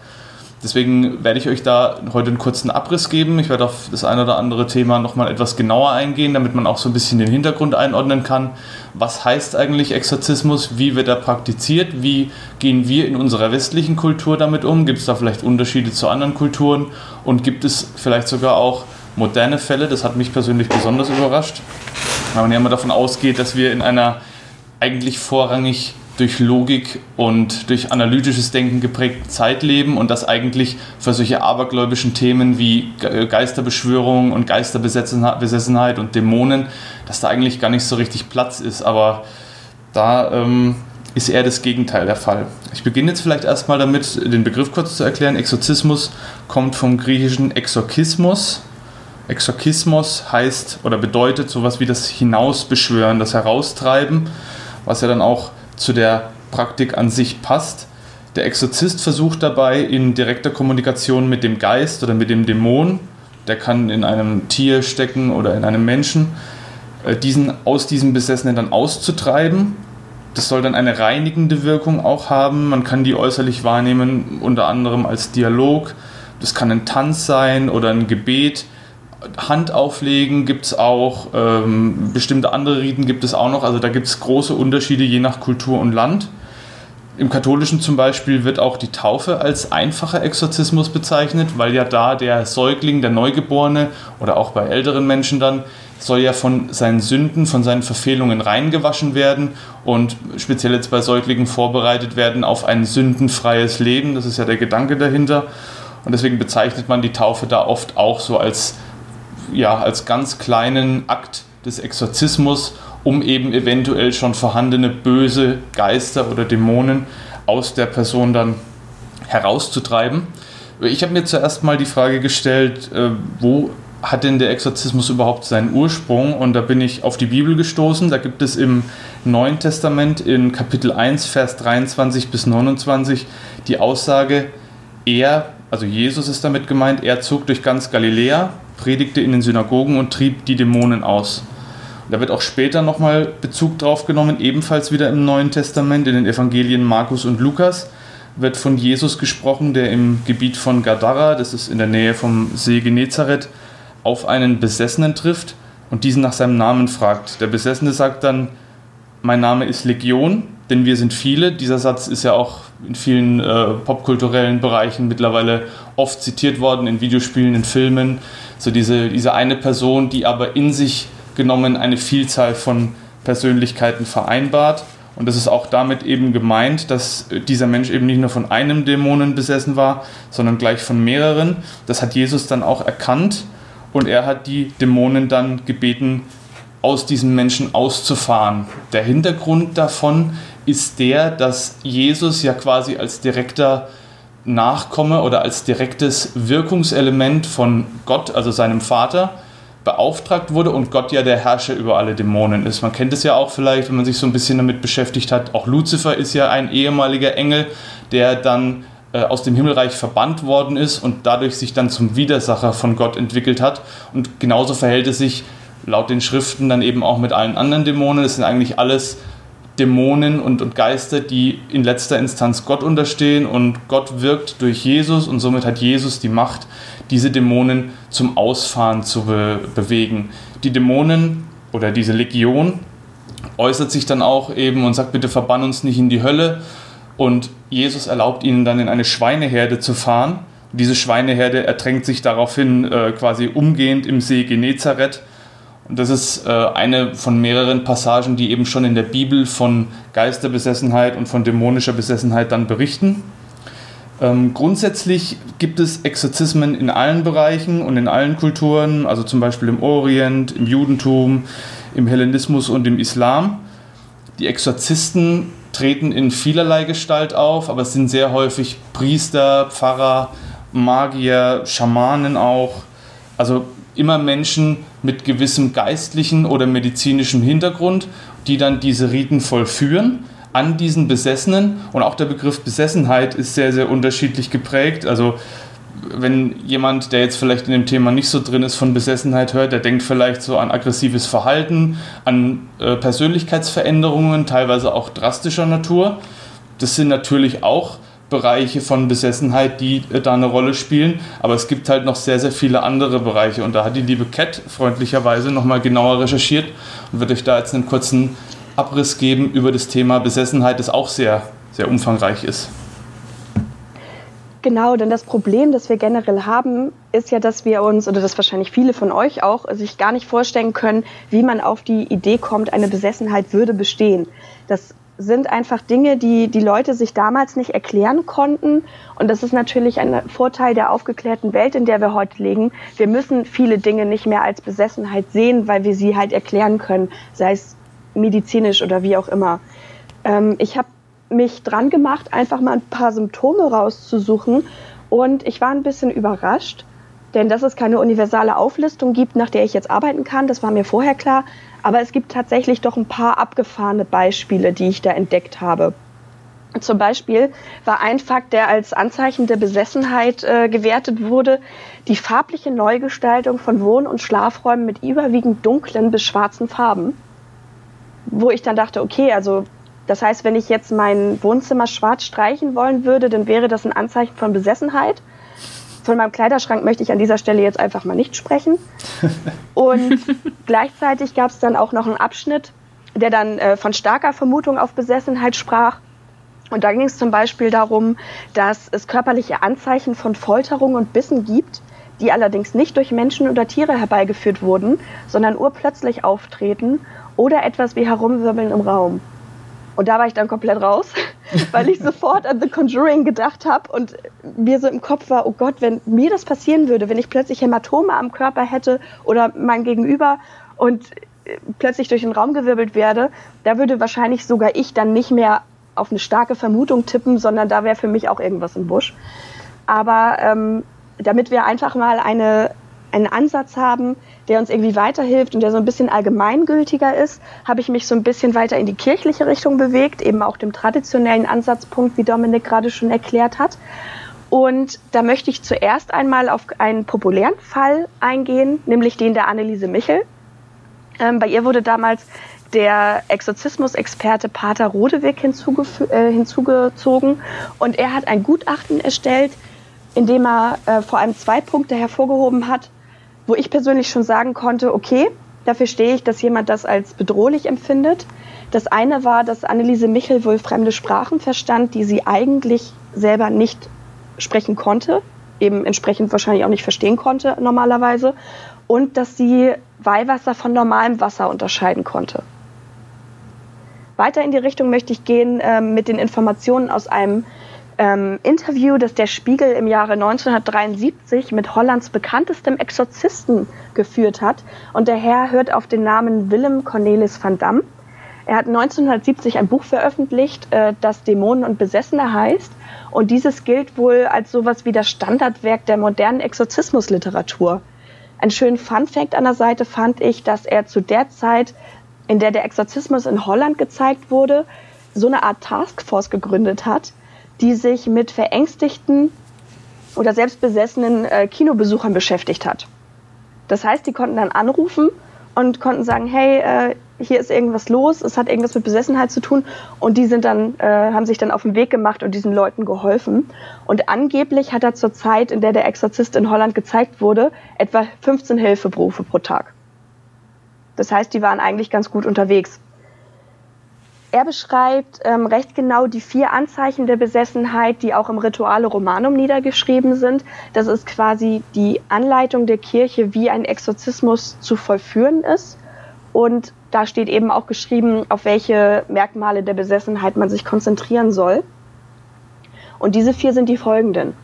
Deswegen werde ich euch da heute einen kurzen Abriss geben. Ich werde auf das ein oder andere Thema nochmal etwas genauer eingehen, damit man auch so ein bisschen den Hintergrund einordnen kann. Was heißt eigentlich Exorzismus? Wie wird er praktiziert? Wie gehen wir in unserer westlichen Kultur damit um? Gibt es da vielleicht Unterschiede zu anderen Kulturen? Und gibt es vielleicht sogar auch moderne Fälle? Das hat mich persönlich besonders überrascht. Weil man ja immer davon ausgeht, dass wir in einer eigentlich vorrangig durch Logik und durch analytisches Denken geprägten Zeit leben und das eigentlich für solche abergläubischen Themen wie Geisterbeschwörung und Geisterbesessenheit und Dämonen, dass da eigentlich gar nicht so richtig Platz ist. Aber da ähm, ist eher das Gegenteil der Fall. Ich beginne jetzt vielleicht erstmal damit, den Begriff kurz zu erklären. Exorzismus kommt vom griechischen Exorkismus. Exorkismus heißt oder bedeutet sowas wie das Hinausbeschwören, das Heraustreiben, was ja dann auch zu der Praktik an sich passt. Der Exorzist versucht dabei in direkter Kommunikation mit dem Geist oder mit dem Dämon, der kann in einem Tier stecken oder in einem Menschen, äh, diesen aus diesem Besessenen dann auszutreiben. Das soll dann eine reinigende Wirkung auch haben. Man kann die äußerlich wahrnehmen, unter anderem als Dialog. Das kann ein Tanz sein oder ein Gebet. Hand auflegen gibt es auch, ähm, bestimmte andere Riten gibt es auch noch. Also da gibt es große Unterschiede je nach Kultur und Land. Im Katholischen zum Beispiel wird auch die Taufe als einfacher Exorzismus bezeichnet, weil ja da der Säugling, der Neugeborene oder auch bei älteren Menschen dann, soll ja von seinen Sünden, von seinen Verfehlungen reingewaschen werden und speziell jetzt bei Säuglingen vorbereitet werden auf ein sündenfreies Leben. Das ist ja der Gedanke dahinter. Und deswegen bezeichnet man die Taufe da oft auch so als ja, als ganz kleinen Akt des Exorzismus, um eben eventuell schon vorhandene böse Geister oder Dämonen aus der Person dann herauszutreiben. Ich habe mir zuerst mal die Frage gestellt, äh, wo hat denn der Exorzismus überhaupt seinen Ursprung? Und da bin ich auf die Bibel gestoßen. Da gibt es im Neuen Testament in Kapitel 1, Vers 23 bis 29 die Aussage, er, also Jesus ist damit gemeint, er zog durch ganz Galiläa, predigte in den Synagogen und trieb die Dämonen aus. Da wird auch später nochmal Bezug drauf genommen, ebenfalls wieder im Neuen Testament, in den Evangelien Markus und Lukas, wird von Jesus gesprochen, der im Gebiet von Gadara, das ist in der Nähe vom See Genezareth, auf einen Besessenen trifft und diesen nach seinem Namen fragt. Der Besessene sagt dann, mein Name ist Legion, denn wir sind viele. Dieser Satz ist ja auch in vielen äh, popkulturellen Bereichen mittlerweile oft zitiert worden, in Videospielen, in Filmen. So diese, diese eine Person, die aber in sich genommen eine Vielzahl von Persönlichkeiten vereinbart. Und das ist auch damit eben gemeint, dass dieser Mensch eben nicht nur von einem Dämonen besessen war, sondern gleich von mehreren. Das hat Jesus dann auch erkannt und er hat die Dämonen dann gebeten, aus diesem Menschen auszufahren. Der Hintergrund davon ist der, dass Jesus ja quasi als direkter Nachkomme oder als direktes Wirkungselement von Gott, also seinem Vater, beauftragt wurde und Gott ja der Herrscher über alle Dämonen ist. Man kennt es ja auch vielleicht, wenn man sich so ein bisschen damit beschäftigt hat. Auch Luzifer ist ja ein ehemaliger Engel, der dann äh, aus dem Himmelreich verbannt worden ist und dadurch sich dann zum Widersacher von Gott entwickelt hat. Und genauso verhält es sich laut den Schriften dann eben auch mit allen anderen Dämonen. Es sind eigentlich alles Dämonen und, und Geister, die in letzter Instanz Gott unterstehen und Gott wirkt durch Jesus und somit hat Jesus die Macht, diese Dämonen zum Ausfahren zu be bewegen. Die Dämonen oder diese Legion äußert sich dann auch eben und sagt, bitte verbann uns nicht in die Hölle und Jesus erlaubt ihnen dann in eine Schweineherde zu fahren. Diese Schweineherde ertränkt sich daraufhin äh, quasi umgehend im See Genezareth und das ist äh, eine von mehreren Passagen, die eben schon in der Bibel von Geisterbesessenheit und von dämonischer Besessenheit dann berichten. Ähm, grundsätzlich gibt es Exorzismen in allen Bereichen und in allen Kulturen, also zum Beispiel im Orient, im Judentum, im Hellenismus und im Islam. Die Exorzisten treten in vielerlei Gestalt auf, aber es sind sehr häufig Priester, Pfarrer, Magier, Schamanen auch. Also immer Menschen mit gewissem geistlichen oder medizinischem Hintergrund, die dann diese Riten vollführen an diesen Besessenen. Und auch der Begriff Besessenheit ist sehr, sehr unterschiedlich geprägt. Also wenn jemand, der jetzt vielleicht in dem Thema nicht so drin ist, von Besessenheit hört, der denkt vielleicht so an aggressives Verhalten, an äh, Persönlichkeitsveränderungen, teilweise auch drastischer Natur. Das sind natürlich auch Bereiche von Besessenheit, die äh, da eine Rolle spielen, aber es gibt halt noch sehr, sehr viele andere Bereiche und da hat die liebe Cat freundlicherweise nochmal genauer recherchiert und wird euch da jetzt einen kurzen Abriss geben über das Thema Besessenheit, das auch sehr, sehr umfangreich ist. Genau, denn das Problem, das wir generell haben, ist ja, dass wir uns, oder das wahrscheinlich viele von euch auch, sich gar nicht vorstellen können, wie man auf die Idee kommt, eine Besessenheit würde bestehen. Das sind einfach Dinge, die die Leute sich damals nicht erklären konnten. Und das ist natürlich ein Vorteil der aufgeklärten Welt, in der wir heute leben. Wir müssen viele Dinge nicht mehr als Besessenheit sehen, weil wir sie halt erklären können, sei es medizinisch oder wie auch immer. Ähm, ich habe mich dran gemacht, einfach mal ein paar Symptome rauszusuchen. Und ich war ein bisschen überrascht, denn dass es keine universale Auflistung gibt, nach der ich jetzt arbeiten kann, das war mir vorher klar. Aber es gibt tatsächlich doch ein paar abgefahrene Beispiele, die ich da entdeckt habe. Zum Beispiel war ein Fakt, der als Anzeichen der Besessenheit äh, gewertet wurde, die farbliche Neugestaltung von Wohn- und Schlafräumen mit überwiegend dunklen bis schwarzen Farben. Wo ich dann dachte, okay, also das heißt, wenn ich jetzt mein Wohnzimmer schwarz streichen wollen würde, dann wäre das ein Anzeichen von Besessenheit. Von meinem Kleiderschrank möchte ich an dieser Stelle jetzt einfach mal nicht sprechen. Und gleichzeitig gab es dann auch noch einen Abschnitt, der dann äh, von starker Vermutung auf Besessenheit sprach. Und da ging es zum Beispiel darum, dass es körperliche Anzeichen von Folterung und Bissen gibt, die allerdings nicht durch Menschen oder Tiere herbeigeführt wurden, sondern urplötzlich auftreten oder etwas wie Herumwirbeln im Raum. Und da war ich dann komplett raus, weil ich sofort an The Conjuring gedacht habe und mir so im Kopf war, oh Gott, wenn mir das passieren würde, wenn ich plötzlich Hämatome am Körper hätte oder mein Gegenüber und äh, plötzlich durch den Raum gewirbelt werde, da würde wahrscheinlich sogar ich dann nicht mehr auf eine starke Vermutung tippen, sondern da wäre für mich auch irgendwas im Busch. Aber ähm, damit wir einfach mal eine, einen Ansatz haben, der uns irgendwie weiterhilft und der so ein bisschen allgemeingültiger ist, habe ich mich so ein bisschen weiter in die kirchliche Richtung bewegt, eben auch dem traditionellen Ansatzpunkt, wie Dominik gerade schon erklärt hat. Und da möchte ich zuerst einmal auf einen populären Fall eingehen, nämlich den der Anneliese Michel. Ähm, bei ihr wurde damals der Exorzismusexperte Pater Rodewig äh, hinzugezogen und er hat ein Gutachten erstellt, in dem er äh, vor allem zwei Punkte hervorgehoben hat, wo ich persönlich schon sagen konnte, okay, dafür stehe ich, dass jemand das als bedrohlich empfindet. Das eine war, dass Anneliese Michel wohl fremde Sprachen verstand, die sie eigentlich selber nicht sprechen konnte, eben entsprechend wahrscheinlich auch nicht verstehen konnte normalerweise, und dass sie Weihwasser von normalem Wasser unterscheiden konnte. Weiter in die Richtung möchte ich gehen äh, mit den Informationen aus einem ähm, Interview, das der Spiegel im Jahre 1973 mit Hollands bekanntestem Exorzisten geführt hat. Und der Herr hört auf den Namen Willem Cornelis van Dam. Er hat 1970 ein Buch veröffentlicht, äh, das Dämonen und Besessene heißt. Und dieses gilt wohl als sowas wie das Standardwerk der modernen Exorzismusliteratur. Ein schönen Fun-Fact an der Seite fand ich, dass er zu der Zeit, in der der Exorzismus in Holland gezeigt wurde, so eine Art Taskforce gegründet hat, die sich mit verängstigten oder selbstbesessenen äh, Kinobesuchern beschäftigt hat. Das heißt, die konnten dann anrufen und konnten sagen, hey, äh, hier ist irgendwas los, es hat irgendwas mit Besessenheit zu tun und die sind dann, äh, haben sich dann auf den Weg gemacht und diesen Leuten geholfen. Und angeblich hat er zur Zeit, in der der Exorzist in Holland gezeigt wurde, etwa 15 Hilfeberufe pro Tag. Das heißt, die waren eigentlich ganz gut unterwegs. Er beschreibt ähm, recht genau die vier Anzeichen der Besessenheit, die auch im Rituale Romanum niedergeschrieben sind. Das ist quasi die Anleitung der Kirche, wie ein Exorzismus zu vollführen ist. Und da steht eben auch geschrieben, auf welche Merkmale der Besessenheit man sich konzentrieren soll. Und diese vier sind die folgenden.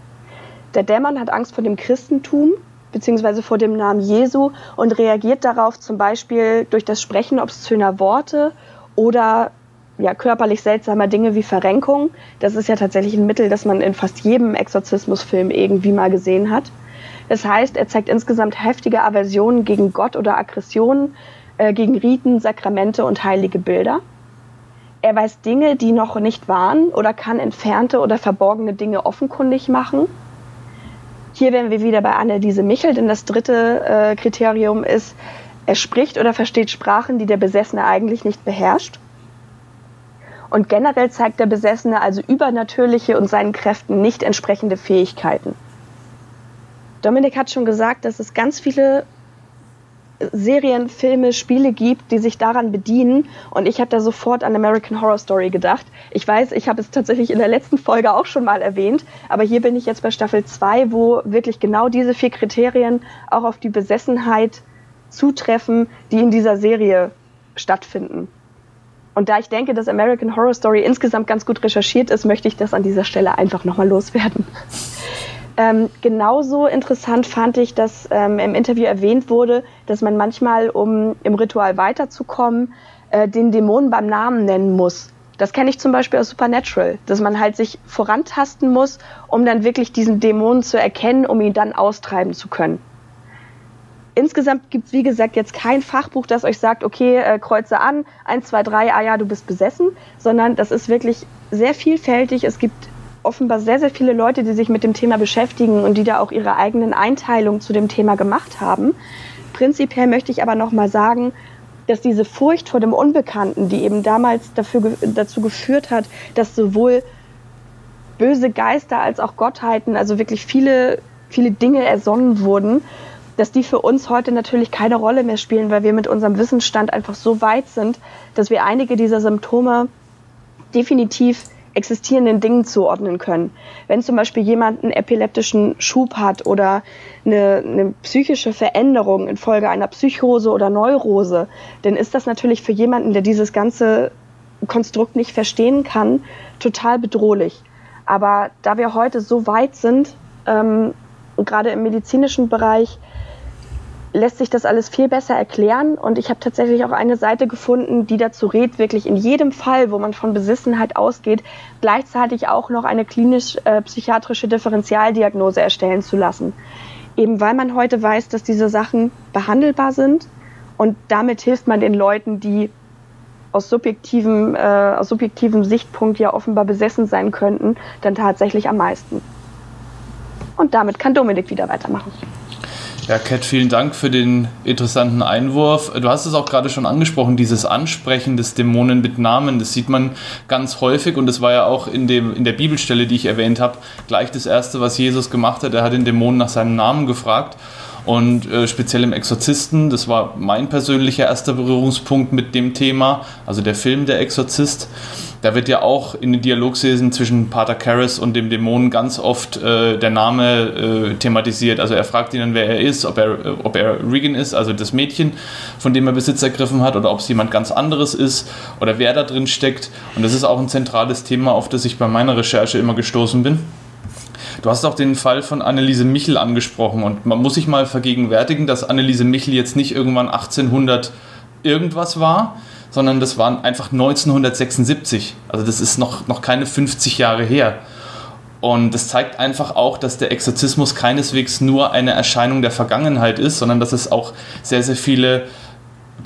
Der Dämon hat Angst vor dem Christentum beziehungsweise vor dem Namen Jesu und reagiert darauf zum Beispiel durch das Sprechen obszöner Worte oder ja, körperlich seltsamer Dinge wie Verrenkung. Das ist ja tatsächlich ein Mittel, das man in fast jedem Exorzismusfilm irgendwie mal gesehen hat. Das heißt, er zeigt insgesamt heftige Aversionen gegen Gott oder Aggressionen, äh, gegen Riten, Sakramente und heilige Bilder. Er weiß Dinge, die noch nicht waren oder kann entfernte oder verborgene Dinge offenkundig machen. Hier wären wir wieder bei Anneliese Michel, denn das dritte äh, Kriterium ist, er spricht oder versteht Sprachen, die der Besessene eigentlich nicht beherrscht. Und generell zeigt der Besessene also übernatürliche und seinen Kräften nicht entsprechende Fähigkeiten. Dominik hat schon gesagt, dass es ganz viele Serien, Filme, Spiele gibt, die sich daran bedienen. Und ich habe da sofort an American Horror Story gedacht. Ich weiß, ich habe es tatsächlich in der letzten Folge auch schon mal erwähnt, aber hier bin ich jetzt bei Staffel 2, wo wirklich genau diese vier Kriterien auch auf die Besessenheit zutreffen, die in dieser Serie stattfinden. Und da ich denke, dass American Horror Story insgesamt ganz gut recherchiert ist, möchte ich das an dieser Stelle einfach nochmal loswerden. Ähm, genauso interessant fand ich, dass ähm, im Interview erwähnt wurde, dass man manchmal, um im Ritual weiterzukommen, äh, den Dämonen beim Namen nennen muss. Das kenne ich zum Beispiel aus Supernatural, dass man halt sich vorantasten muss, um dann wirklich diesen Dämonen zu erkennen, um ihn dann austreiben zu können. Insgesamt gibt es, wie gesagt, jetzt kein Fachbuch, das euch sagt, okay, äh, kreuze an, eins, zwei, drei, ah ja, du bist besessen, sondern das ist wirklich sehr vielfältig. Es gibt offenbar sehr, sehr viele Leute, die sich mit dem Thema beschäftigen und die da auch ihre eigenen Einteilungen zu dem Thema gemacht haben. Prinzipiell möchte ich aber noch mal sagen, dass diese Furcht vor dem Unbekannten, die eben damals dafür, dazu geführt hat, dass sowohl böse Geister als auch Gottheiten, also wirklich viele, viele Dinge ersonnen wurden, dass die für uns heute natürlich keine Rolle mehr spielen, weil wir mit unserem Wissensstand einfach so weit sind, dass wir einige dieser Symptome definitiv existierenden Dingen zuordnen können. Wenn zum Beispiel jemand einen epileptischen Schub hat oder eine, eine, psychische Veränderung infolge einer Psychose oder Neurose, dann ist das natürlich für jemanden, der dieses ganze Konstrukt nicht verstehen kann, total bedrohlich. Aber da wir heute so weit sind, ähm, gerade im medizinischen Bereich, lässt sich das alles viel besser erklären. Und ich habe tatsächlich auch eine Seite gefunden, die dazu rät, wirklich in jedem Fall, wo man von Besessenheit ausgeht, gleichzeitig auch noch eine klinisch-psychiatrische äh, Differentialdiagnose erstellen zu lassen. Eben weil man heute weiß, dass diese Sachen behandelbar sind und damit hilft man den Leuten, die aus subjektivem, äh, aus subjektivem Sichtpunkt ja offenbar besessen sein könnten, dann tatsächlich am meisten. Und damit kann Dominik wieder weitermachen. Ja, Kat, vielen Dank für den interessanten Einwurf. Du hast es auch gerade schon angesprochen, dieses Ansprechen des Dämonen mit Namen, das sieht man ganz häufig und das war ja auch in, dem, in der Bibelstelle, die ich erwähnt habe, gleich das Erste, was Jesus gemacht hat. Er hat den Dämonen nach seinem Namen gefragt und äh, speziell im Exorzisten, das war mein persönlicher erster Berührungspunkt mit dem Thema, also der Film Der Exorzist. Da wird ja auch in den Dialogszenen zwischen Pater Karras und dem Dämonen ganz oft äh, der Name äh, thematisiert. Also er fragt ihn dann, wer er ist, ob er, ob er Regan ist, also das Mädchen, von dem er Besitz ergriffen hat, oder ob es jemand ganz anderes ist oder wer da drin steckt. Und das ist auch ein zentrales Thema, auf das ich bei meiner Recherche immer gestoßen bin. Du hast auch den Fall von Anneliese Michel angesprochen und man muss sich mal vergegenwärtigen, dass Anneliese Michel jetzt nicht irgendwann 1800 irgendwas war, sondern das waren einfach 1976. Also das ist noch, noch keine 50 Jahre her. Und das zeigt einfach auch, dass der Exorzismus keineswegs nur eine Erscheinung der Vergangenheit ist, sondern dass es auch sehr, sehr viele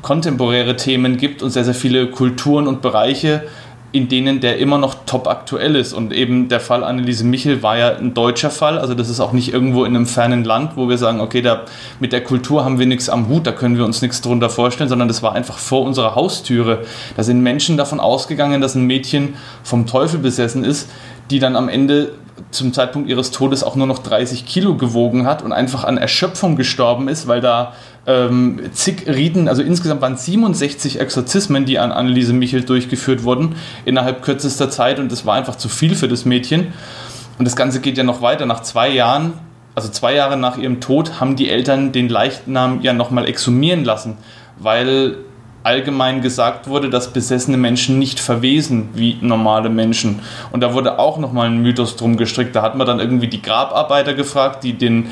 kontemporäre Themen gibt und sehr, sehr viele Kulturen und Bereiche, in denen der immer noch top aktuell ist. Und eben der Fall Anneliese Michel war ja ein deutscher Fall. Also das ist auch nicht irgendwo in einem fernen Land, wo wir sagen, okay, da, mit der Kultur haben wir nichts am Hut, da können wir uns nichts drunter vorstellen, sondern das war einfach vor unserer Haustüre. Da sind Menschen davon ausgegangen, dass ein Mädchen vom Teufel besessen ist, die dann am Ende zum Zeitpunkt ihres Todes auch nur noch 30 Kilo gewogen hat und einfach an Erschöpfung gestorben ist, weil da ähm, zig Riten, also insgesamt waren 67 Exorzismen, die an Anneliese Michel durchgeführt wurden, innerhalb kürzester Zeit und das war einfach zu viel für das Mädchen. Und das Ganze geht ja noch weiter. Nach zwei Jahren, also zwei Jahre nach ihrem Tod, haben die Eltern den Leichnam ja nochmal exhumieren lassen, weil allgemein gesagt wurde, dass besessene Menschen nicht verwesen wie normale Menschen. Und da wurde auch nochmal ein Mythos drum gestrickt. Da hat man dann irgendwie die Grabarbeiter gefragt, die den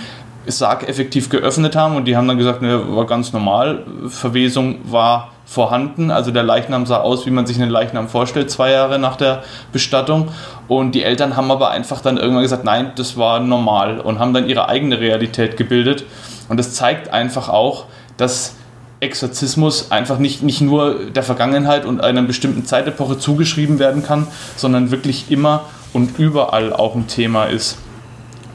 Sarg effektiv geöffnet haben und die haben dann gesagt, ne, war ganz normal, Verwesung war vorhanden, also der Leichnam sah aus, wie man sich einen Leichnam vorstellt, zwei Jahre nach der Bestattung. Und die Eltern haben aber einfach dann irgendwann gesagt, nein, das war normal und haben dann ihre eigene Realität gebildet. Und das zeigt einfach auch, dass Exorzismus einfach nicht, nicht nur der Vergangenheit und einer bestimmten Zeitepoche zugeschrieben werden kann, sondern wirklich immer und überall auch ein Thema ist.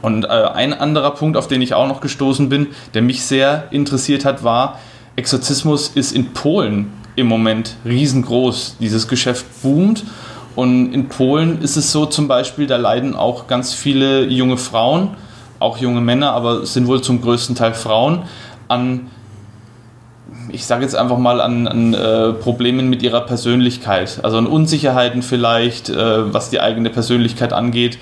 Und äh, ein anderer Punkt, auf den ich auch noch gestoßen bin, der mich sehr interessiert hat, war, Exorzismus ist in Polen im Moment riesengroß. Dieses Geschäft boomt. Und in Polen ist es so zum Beispiel, da leiden auch ganz viele junge Frauen, auch junge Männer, aber es sind wohl zum größten Teil Frauen, an, ich sage jetzt einfach mal, an, an äh, Problemen mit ihrer Persönlichkeit. Also an Unsicherheiten vielleicht, äh, was die eigene Persönlichkeit angeht.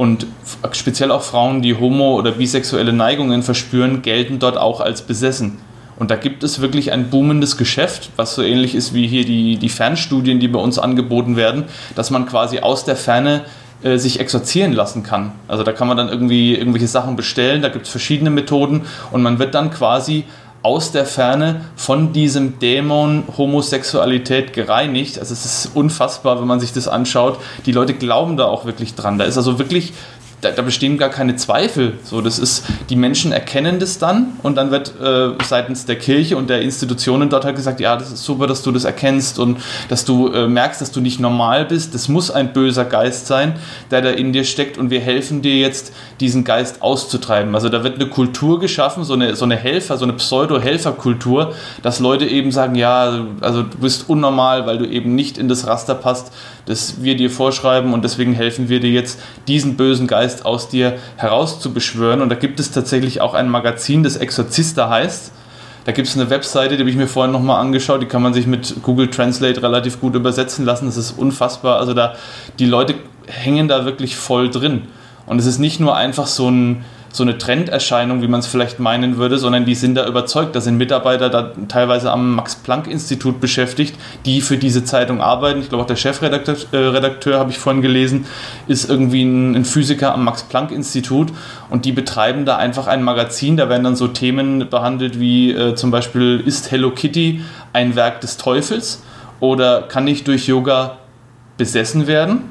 Und speziell auch Frauen, die homo- oder bisexuelle Neigungen verspüren, gelten dort auch als besessen. Und da gibt es wirklich ein boomendes Geschäft, was so ähnlich ist wie hier die, die Fernstudien, die bei uns angeboten werden, dass man quasi aus der Ferne äh, sich exorzieren lassen kann. Also da kann man dann irgendwie irgendwelche Sachen bestellen, da gibt es verschiedene Methoden und man wird dann quasi aus der Ferne von diesem Dämon Homosexualität gereinigt. Also es ist unfassbar, wenn man sich das anschaut. Die Leute glauben da auch wirklich dran. Da ist also wirklich da, da, bestehen gar keine Zweifel. So, das ist, die Menschen erkennen das dann und dann wird äh, seitens der Kirche und der Institutionen dort halt gesagt, ja, das ist super, dass du das erkennst und dass du äh, merkst, dass du nicht normal bist. Das muss ein böser Geist sein, der da in dir steckt und wir helfen dir jetzt, diesen Geist auszutreiben. Also da wird eine Kultur geschaffen, so eine, so eine Helfer, so eine Pseudo-Helfer-Kultur, dass Leute eben sagen, ja, also du bist unnormal, weil du eben nicht in das Raster passt, das wir dir vorschreiben und deswegen helfen wir dir jetzt, diesen bösen Geist aus dir herauszubeschwören. Und da gibt es tatsächlich auch ein Magazin, das Exorzista heißt. Da gibt es eine Webseite, die habe ich mir vorhin nochmal angeschaut, die kann man sich mit Google Translate relativ gut übersetzen lassen. Das ist unfassbar. Also da, die Leute hängen da wirklich voll drin. Und es ist nicht nur einfach so ein, so eine Trenderscheinung, wie man es vielleicht meinen würde, sondern die sind da überzeugt. Da sind Mitarbeiter da teilweise am Max-Planck-Institut beschäftigt, die für diese Zeitung arbeiten. Ich glaube auch der Chefredakteur, äh, Redakteur, habe ich vorhin gelesen, ist irgendwie ein, ein Physiker am Max-Planck-Institut und die betreiben da einfach ein Magazin. Da werden dann so Themen behandelt wie äh, zum Beispiel, ist Hello Kitty ein Werk des Teufels oder kann ich durch Yoga besessen werden?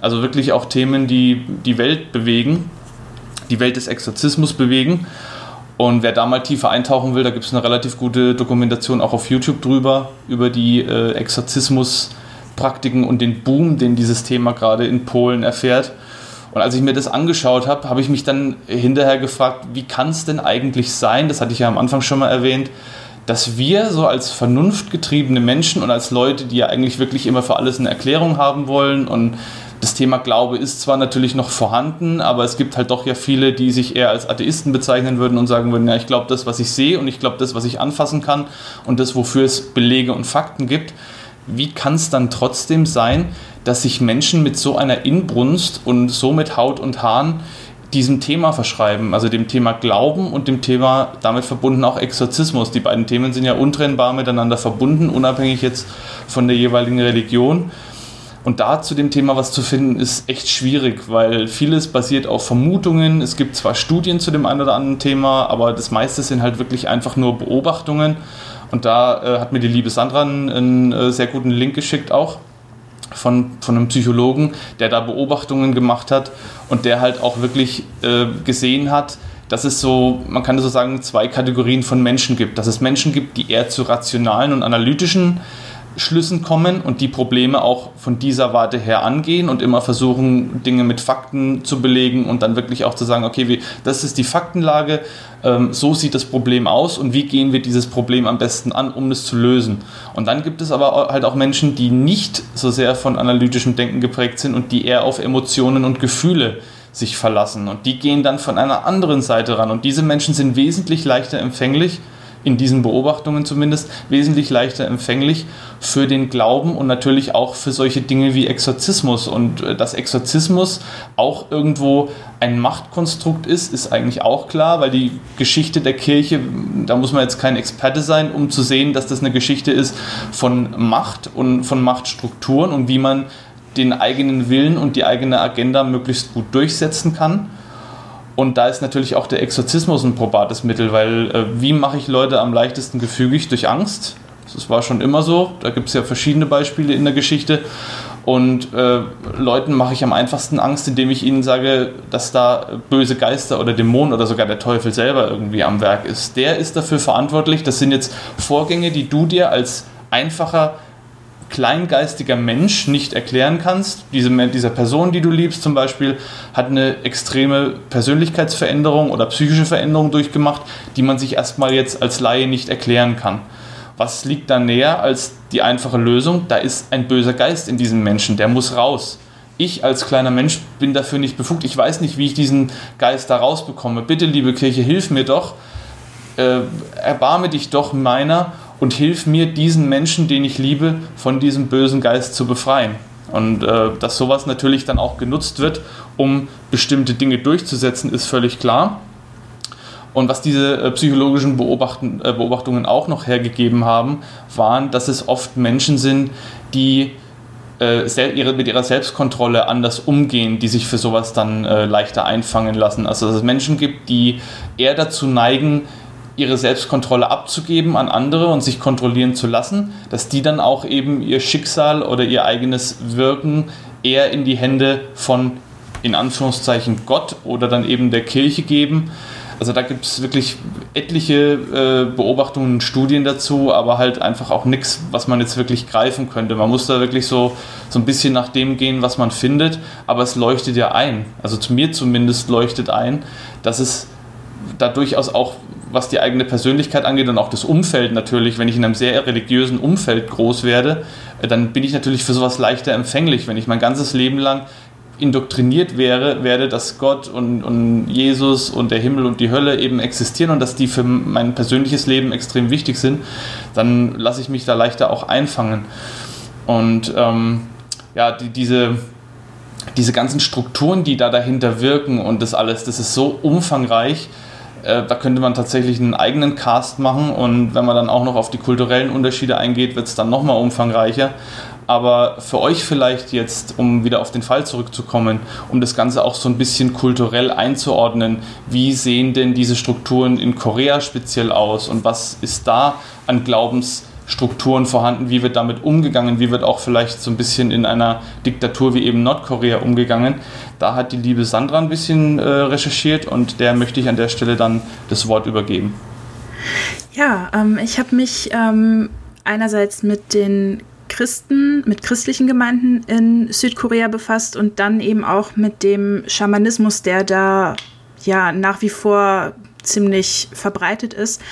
Also wirklich auch Themen, die die Welt bewegen die Welt des Exorzismus bewegen. Und wer da mal tiefer eintauchen will, da gibt es eine relativ gute Dokumentation auch auf YouTube drüber, über die äh, Exorzismuspraktiken und den Boom, den dieses Thema gerade in Polen erfährt. Und als ich mir das angeschaut habe, habe ich mich dann hinterher gefragt, wie kann es denn eigentlich sein, das hatte ich ja am Anfang schon mal erwähnt, dass wir so als vernunftgetriebene Menschen und als Leute, die ja eigentlich wirklich immer für alles eine Erklärung haben wollen und das Thema Glaube ist zwar natürlich noch vorhanden, aber es gibt halt doch ja viele, die sich eher als Atheisten bezeichnen würden und sagen würden, ja, ich glaube das, was ich sehe und ich glaube das, was ich anfassen kann und das, wofür es Belege und Fakten gibt. Wie kann es dann trotzdem sein, dass sich Menschen mit so einer Inbrunst und so mit Haut und Haaren diesem Thema verschreiben, also dem Thema Glauben und dem Thema damit verbunden auch Exorzismus. Die beiden Themen sind ja untrennbar miteinander verbunden, unabhängig jetzt von der jeweiligen Religion. Und da zu dem Thema was zu finden, ist echt schwierig, weil vieles basiert auf Vermutungen. Es gibt zwar Studien zu dem einen oder anderen Thema, aber das meiste sind halt wirklich einfach nur Beobachtungen. Und da äh, hat mir die liebe Sandra einen, einen äh, sehr guten Link geschickt auch von, von einem Psychologen, der da Beobachtungen gemacht hat und der halt auch wirklich äh, gesehen hat, dass es so, man kann so sagen, zwei Kategorien von Menschen gibt. Dass es Menschen gibt, die eher zu rationalen und analytischen Schlüssen kommen und die Probleme auch von dieser Warte her angehen und immer versuchen, Dinge mit Fakten zu belegen und dann wirklich auch zu sagen, okay, wie, das ist die Faktenlage, ähm, so sieht das Problem aus und wie gehen wir dieses Problem am besten an, um es zu lösen. Und dann gibt es aber halt auch Menschen, die nicht so sehr von analytischem Denken geprägt sind und die eher auf Emotionen und Gefühle sich verlassen. Und die gehen dann von einer anderen Seite ran. Und diese Menschen sind wesentlich leichter empfänglich in diesen Beobachtungen zumindest wesentlich leichter empfänglich für den Glauben und natürlich auch für solche Dinge wie Exorzismus. Und äh, dass Exorzismus auch irgendwo ein Machtkonstrukt ist, ist eigentlich auch klar, weil die Geschichte der Kirche, da muss man jetzt kein Experte sein, um zu sehen, dass das eine Geschichte ist von Macht und von Machtstrukturen und wie man den eigenen Willen und die eigene Agenda möglichst gut durchsetzen kann. Und da ist natürlich auch der Exorzismus ein probates Mittel, weil äh, wie mache ich Leute am leichtesten gefügig? Durch Angst. Das war schon immer so. Da gibt es ja verschiedene Beispiele in der Geschichte. Und äh, Leuten mache ich am einfachsten Angst, indem ich ihnen sage, dass da böse Geister oder Dämonen oder sogar der Teufel selber irgendwie am Werk ist. Der ist dafür verantwortlich. Das sind jetzt Vorgänge, die du dir als einfacher kleingeistiger Mensch nicht erklären kannst. Diese, dieser Person, die du liebst zum Beispiel, hat eine extreme Persönlichkeitsveränderung oder psychische Veränderung durchgemacht, die man sich erstmal jetzt als Laie nicht erklären kann. Was liegt da näher als die einfache Lösung? Da ist ein böser Geist in diesem Menschen, der muss raus. Ich als kleiner Mensch bin dafür nicht befugt. Ich weiß nicht, wie ich diesen Geist da rausbekomme. Bitte, liebe Kirche, hilf mir doch. Äh, erbarme dich doch meiner und hilf mir, diesen Menschen, den ich liebe, von diesem bösen Geist zu befreien. Und äh, dass sowas natürlich dann auch genutzt wird, um bestimmte Dinge durchzusetzen, ist völlig klar. Und was diese äh, psychologischen Beobachten, äh, Beobachtungen auch noch hergegeben haben, waren, dass es oft Menschen sind, die äh, mit ihrer Selbstkontrolle anders umgehen, die sich für sowas dann äh, leichter einfangen lassen. Also dass es Menschen gibt, die eher dazu neigen, ihre Selbstkontrolle abzugeben an andere und sich kontrollieren zu lassen, dass die dann auch eben ihr Schicksal oder ihr eigenes Wirken eher in die Hände von in Anführungszeichen Gott oder dann eben der Kirche geben also da gibt es wirklich etliche äh, Beobachtungen Studien dazu, aber halt einfach auch nichts, was man jetzt wirklich greifen könnte. Man muss da wirklich so, so ein bisschen nach dem gehen, was man findet, aber es leuchtet ja ein. Also zu mir zumindest leuchtet ein, dass es da durchaus auch was die eigene Persönlichkeit angeht und auch das Umfeld natürlich, wenn ich in einem sehr religiösen Umfeld groß werde, äh, dann bin ich natürlich für sowas leichter empfänglich. Wenn ich mein ganzes Leben lang indoktriniert wäre, werde, dass Gott und, und Jesus und der Himmel und die Hölle eben existieren und dass die für mein persönliches Leben extrem wichtig sind, dann lasse ich mich da leichter auch einfangen. Und ähm, ja, die, diese, diese ganzen Strukturen, die da dahinter wirken und das alles, das ist so umfangreich, äh, da könnte man tatsächlich einen eigenen Cast machen und wenn man dann auch noch auf die kulturellen Unterschiede eingeht, wird es dann nochmal umfangreicher. Aber für euch vielleicht jetzt, um wieder auf den Fall zurückzukommen, um das Ganze auch so ein bisschen kulturell einzuordnen, wie sehen denn diese Strukturen in Korea speziell aus und was ist da an Glaubensstrukturen vorhanden, wie wird damit umgegangen, wie wird auch vielleicht so ein bisschen in einer Diktatur wie eben Nordkorea umgegangen. Da hat die liebe Sandra ein bisschen äh, recherchiert und der möchte ich an der Stelle dann das Wort übergeben. Ja, ähm, ich habe mich ähm, einerseits mit den Christen, mit christlichen Gemeinden in Südkorea befasst und dann eben auch mit dem Schamanismus, der da ja nach wie vor ziemlich verbreitet ist.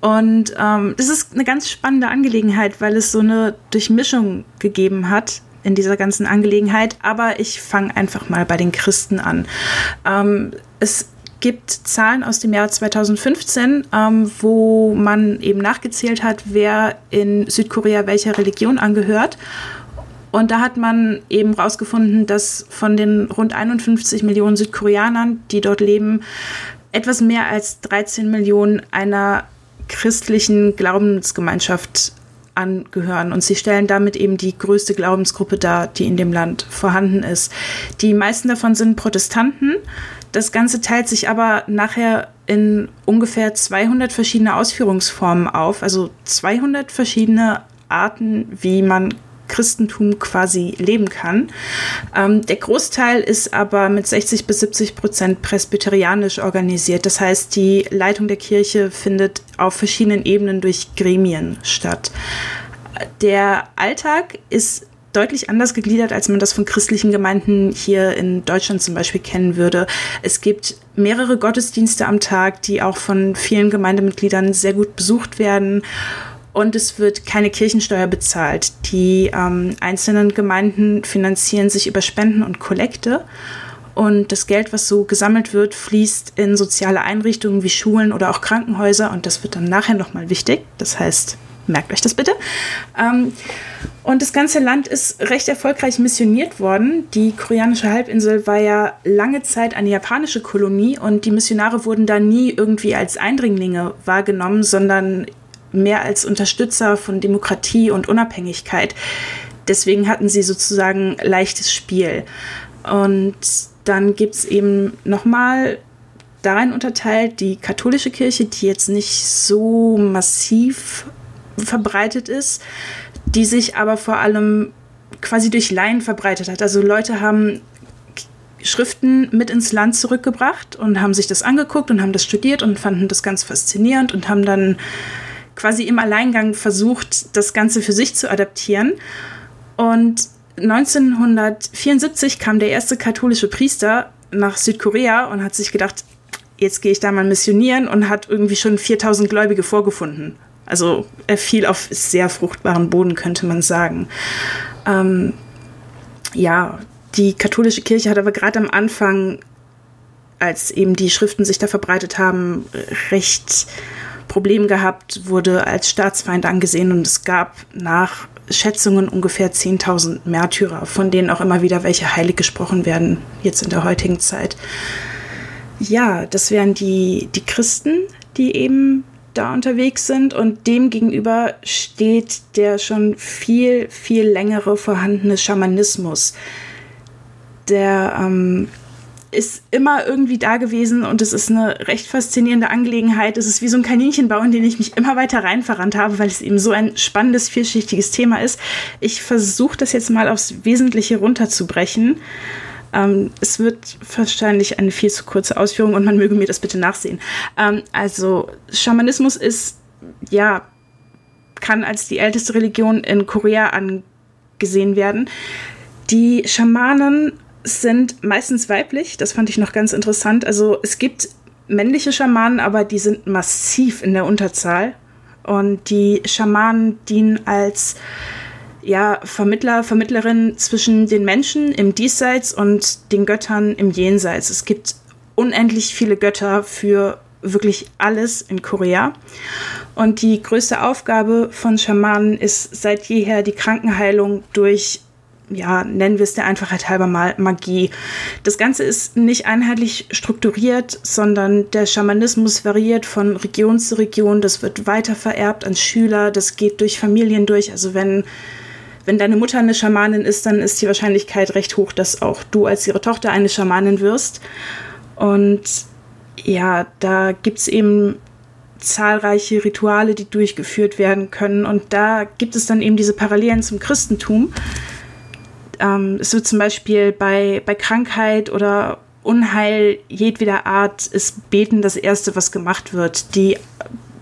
Und ähm, das ist eine ganz spannende Angelegenheit, weil es so eine Durchmischung gegeben hat in dieser ganzen Angelegenheit. Aber ich fange einfach mal bei den Christen an. Ähm, es gibt Zahlen aus dem Jahr 2015, ähm, wo man eben nachgezählt hat, wer in Südkorea welcher Religion angehört. Und da hat man eben herausgefunden, dass von den rund 51 Millionen Südkoreanern, die dort leben, etwas mehr als 13 Millionen einer christlichen Glaubensgemeinschaft angehören. Und sie stellen damit eben die größte Glaubensgruppe dar, die in dem Land vorhanden ist. Die meisten davon sind Protestanten. Das Ganze teilt sich aber nachher in ungefähr 200 verschiedene Ausführungsformen auf, also 200 verschiedene Arten, wie man Christentum quasi leben kann. Ähm, der Großteil ist aber mit 60 bis 70 Prozent presbyterianisch organisiert. Das heißt, die Leitung der Kirche findet auf verschiedenen Ebenen durch Gremien statt. Der Alltag ist deutlich anders gegliedert, als man das von christlichen Gemeinden hier in Deutschland zum Beispiel kennen würde. Es gibt mehrere Gottesdienste am Tag, die auch von vielen Gemeindemitgliedern sehr gut besucht werden. Und es wird keine Kirchensteuer bezahlt. Die ähm, einzelnen Gemeinden finanzieren sich über Spenden und Kollekte. Und das Geld, was so gesammelt wird, fließt in soziale Einrichtungen wie Schulen oder auch Krankenhäuser. Und das wird dann nachher nochmal wichtig. Das heißt, merkt euch das bitte. Ähm, und das ganze Land ist recht erfolgreich missioniert worden. Die koreanische Halbinsel war ja lange Zeit eine japanische Kolonie und die Missionare wurden da nie irgendwie als Eindringlinge wahrgenommen, sondern mehr als Unterstützer von Demokratie und Unabhängigkeit. Deswegen hatten sie sozusagen leichtes Spiel. Und dann gibt es eben nochmal darin unterteilt, die katholische Kirche, die jetzt nicht so massiv verbreitet ist, die sich aber vor allem quasi durch Laien verbreitet hat. Also Leute haben Schriften mit ins Land zurückgebracht und haben sich das angeguckt und haben das studiert und fanden das ganz faszinierend und haben dann quasi im Alleingang versucht, das Ganze für sich zu adaptieren. Und 1974 kam der erste katholische Priester nach Südkorea und hat sich gedacht, jetzt gehe ich da mal missionieren und hat irgendwie schon 4000 Gläubige vorgefunden. Also er fiel auf sehr fruchtbaren Boden, könnte man sagen. Ähm, ja, die katholische Kirche hat aber gerade am Anfang, als eben die Schriften sich da verbreitet haben, recht Problem gehabt, wurde als Staatsfeind angesehen und es gab nach Schätzungen ungefähr 10.000 Märtyrer, von denen auch immer wieder welche heilig gesprochen werden, jetzt in der heutigen Zeit. Ja, das wären die, die Christen, die eben da unterwegs sind und dem gegenüber steht der schon viel, viel längere vorhandene Schamanismus. Der ähm, ist immer irgendwie da gewesen und es ist eine recht faszinierende Angelegenheit. Es ist wie so ein Kaninchenbau, in den ich mich immer weiter rein verrannt habe, weil es eben so ein spannendes, vielschichtiges Thema ist. Ich versuche das jetzt mal aufs Wesentliche runterzubrechen. Ähm, es wird wahrscheinlich eine viel zu kurze Ausführung und man möge mir das bitte nachsehen. Ähm, also Schamanismus ist, ja, kann als die älteste Religion in Korea angesehen werden. Die Schamanen sind meistens weiblich, das fand ich noch ganz interessant. Also es gibt männliche Schamanen, aber die sind massiv in der Unterzahl. Und die Schamanen dienen als ja, Vermittler, Vermittlerin zwischen den Menschen im Diesseits und den Göttern im Jenseits. Es gibt unendlich viele Götter für wirklich alles in Korea. Und die größte Aufgabe von Schamanen ist seit jeher die Krankenheilung durch ja, nennen wir es der Einfachheit halber mal Magie. Das Ganze ist nicht einheitlich strukturiert, sondern der Schamanismus variiert von Region zu Region. Das wird weiter vererbt an Schüler, das geht durch Familien durch. Also wenn wenn deine Mutter eine Schamanin ist, dann ist die Wahrscheinlichkeit recht hoch, dass auch du als ihre Tochter eine Schamanin wirst. Und ja, da gibt es eben zahlreiche Rituale, die durchgeführt werden können. Und da gibt es dann eben diese Parallelen zum Christentum. Ähm, es wird zum Beispiel bei, bei Krankheit oder Unheil jedweder Art ist Beten das Erste, was gemacht wird. Die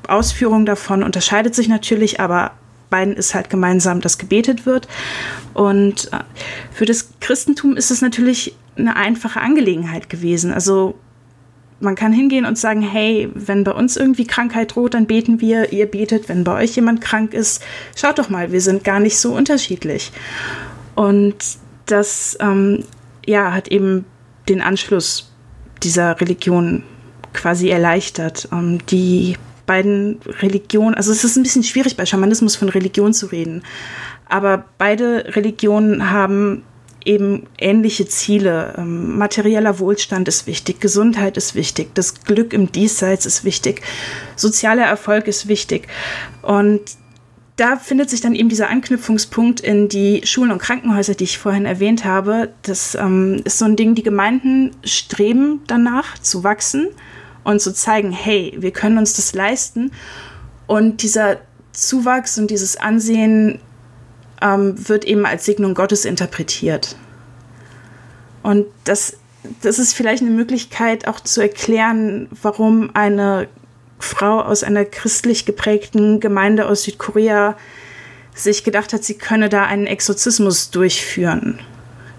Ausführung davon unterscheidet sich natürlich, aber beiden ist halt gemeinsam, dass gebetet wird. Und äh, für das Christentum ist es natürlich eine einfache Angelegenheit gewesen. Also man kann hingehen und sagen, hey, wenn bei uns irgendwie Krankheit droht, dann beten wir, ihr betet, wenn bei euch jemand krank ist, schaut doch mal, wir sind gar nicht so unterschiedlich. Und das ähm, ja, hat eben den Anschluss dieser Religion quasi erleichtert. Ähm, die beiden Religionen, also es ist ein bisschen schwierig bei Schamanismus von Religion zu reden, aber beide Religionen haben eben ähnliche Ziele. Ähm, materieller Wohlstand ist wichtig, Gesundheit ist wichtig, das Glück im Diesseits ist wichtig, sozialer Erfolg ist wichtig. Und da findet sich dann eben dieser Anknüpfungspunkt in die Schulen und Krankenhäuser, die ich vorhin erwähnt habe. Das ähm, ist so ein Ding, die Gemeinden streben danach zu wachsen und zu zeigen, hey, wir können uns das leisten. Und dieser Zuwachs und dieses Ansehen ähm, wird eben als Segnung Gottes interpretiert. Und das, das ist vielleicht eine Möglichkeit auch zu erklären, warum eine Frau aus einer christlich geprägten Gemeinde aus Südkorea sich gedacht hat, sie könne da einen Exorzismus durchführen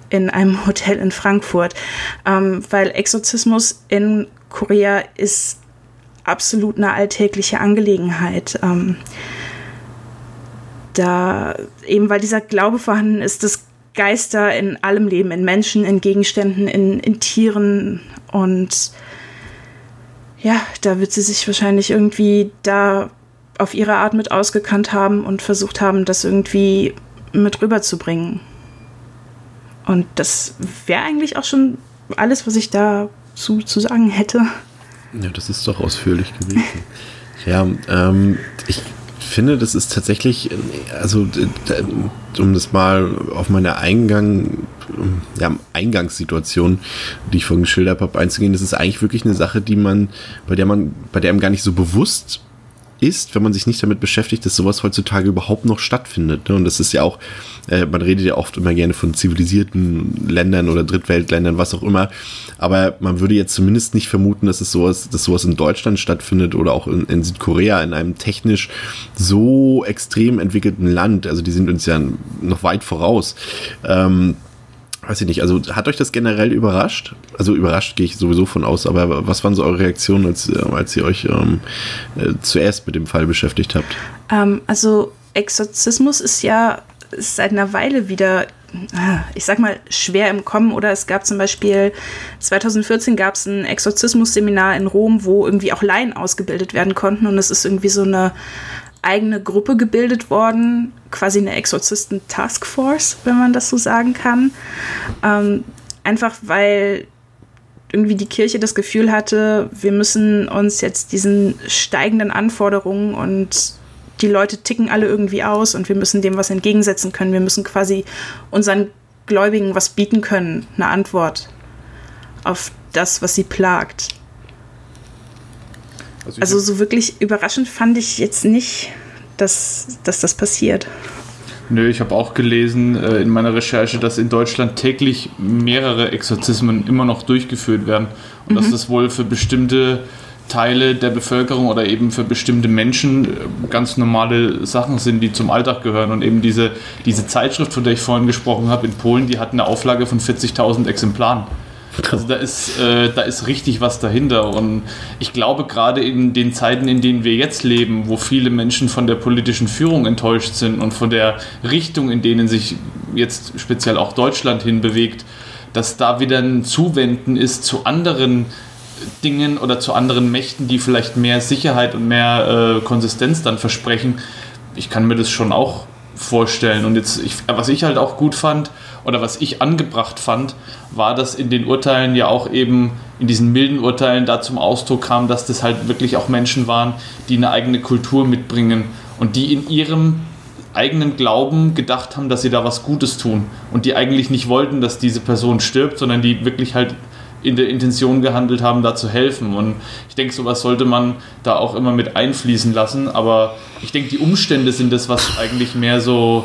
in einem Hotel in Frankfurt, ähm, weil Exorzismus in Korea ist absolut eine alltägliche Angelegenheit. Ähm, da eben, weil dieser Glaube vorhanden ist, dass Geister in allem leben, in Menschen, in Gegenständen, in, in Tieren und ja, da wird sie sich wahrscheinlich irgendwie da auf ihre Art mit ausgekannt haben und versucht haben, das irgendwie mit rüberzubringen. Und das wäre eigentlich auch schon alles, was ich da zu, zu sagen hätte. Ja, das ist doch ausführlich gewesen. ja, ähm, ich finde, das ist tatsächlich, also um das mal auf meine Eingang, ja, Eingangssituation, die ich vorhin geschildert habe, einzugehen, das ist eigentlich wirklich eine Sache, die man, bei der man, bei der einem gar nicht so bewusst ist, wenn man sich nicht damit beschäftigt, dass sowas heutzutage überhaupt noch stattfindet. Ne? Und das ist ja auch, äh, man redet ja oft immer gerne von zivilisierten Ländern oder Drittweltländern, was auch immer. Aber man würde jetzt zumindest nicht vermuten, dass es sowas, dass sowas in Deutschland stattfindet oder auch in, in Südkorea, in einem technisch so extrem entwickelten Land. Also die sind uns ja noch weit voraus. Ähm, weiß ich nicht, also hat euch das generell überrascht? Also überrascht gehe ich sowieso von aus, aber was waren so eure Reaktionen, als, äh, als ihr euch ähm, äh, zuerst mit dem Fall beschäftigt habt? Ähm, also Exorzismus ist ja seit einer Weile wieder ah, ich sag mal, schwer im Kommen. Oder es gab zum Beispiel 2014 gab es ein Exorzismus-Seminar in Rom, wo irgendwie auch Laien ausgebildet werden konnten. Und es ist irgendwie so eine eigene Gruppe gebildet worden, quasi eine Exorzisten-Taskforce, wenn man das so sagen kann. Ähm, einfach weil irgendwie die Kirche das Gefühl hatte, wir müssen uns jetzt diesen steigenden Anforderungen und die Leute ticken alle irgendwie aus und wir müssen dem was entgegensetzen können. Wir müssen quasi unseren Gläubigen was bieten können, eine Antwort auf das, was sie plagt. Also, also so wirklich überraschend fand ich jetzt nicht, dass, dass das passiert. Nö, ich habe auch gelesen äh, in meiner Recherche, dass in Deutschland täglich mehrere Exorzismen immer noch durchgeführt werden. Und mhm. dass das wohl für bestimmte Teile der Bevölkerung oder eben für bestimmte Menschen äh, ganz normale Sachen sind, die zum Alltag gehören. Und eben diese, diese Zeitschrift, von der ich vorhin gesprochen habe, in Polen, die hat eine Auflage von 40.000 Exemplaren. Also da ist, äh, da ist richtig was dahinter. Und ich glaube, gerade in den Zeiten, in denen wir jetzt leben, wo viele Menschen von der politischen Führung enttäuscht sind und von der Richtung, in denen sich jetzt speziell auch Deutschland hinbewegt, dass da wieder ein Zuwenden ist zu anderen Dingen oder zu anderen Mächten, die vielleicht mehr Sicherheit und mehr äh, Konsistenz dann versprechen. Ich kann mir das schon auch vorstellen. Und jetzt, ich, was ich halt auch gut fand, oder was ich angebracht fand, war, dass in den Urteilen ja auch eben in diesen milden Urteilen da zum Ausdruck kam, dass das halt wirklich auch Menschen waren, die eine eigene Kultur mitbringen und die in ihrem eigenen Glauben gedacht haben, dass sie da was Gutes tun und die eigentlich nicht wollten, dass diese Person stirbt, sondern die wirklich halt in der Intention gehandelt haben, da zu helfen. Und ich denke, sowas sollte man da auch immer mit einfließen lassen. Aber ich denke, die Umstände sind das, was eigentlich mehr so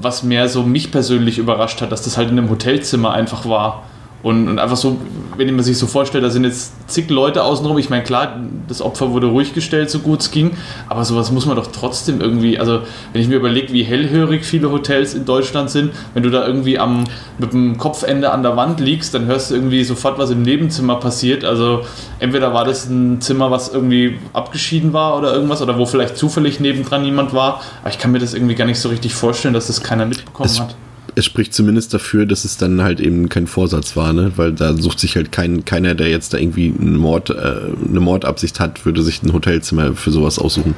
was mehr so mich persönlich überrascht hat, dass das halt in einem Hotelzimmer einfach war. Und, und, einfach so, wenn man sich so vorstellt, da sind jetzt zig Leute außenrum. Ich meine, klar, das Opfer wurde ruhig gestellt, so gut es ging. Aber sowas muss man doch trotzdem irgendwie, also wenn ich mir überlege, wie hellhörig viele Hotels in Deutschland sind, wenn du da irgendwie am, mit dem Kopfende an der Wand liegst, dann hörst du irgendwie sofort, was im Nebenzimmer passiert. Also entweder war das ein Zimmer, was irgendwie abgeschieden war oder irgendwas, oder wo vielleicht zufällig nebendran jemand war. Aber ich kann mir das irgendwie gar nicht so richtig vorstellen, dass das keiner mitbekommen es hat es spricht zumindest dafür, dass es dann halt eben kein Vorsatz war, ne? Weil da sucht sich halt kein, keiner, der jetzt da irgendwie einen Mord, äh, eine Mordabsicht hat, würde sich ein Hotelzimmer für sowas aussuchen.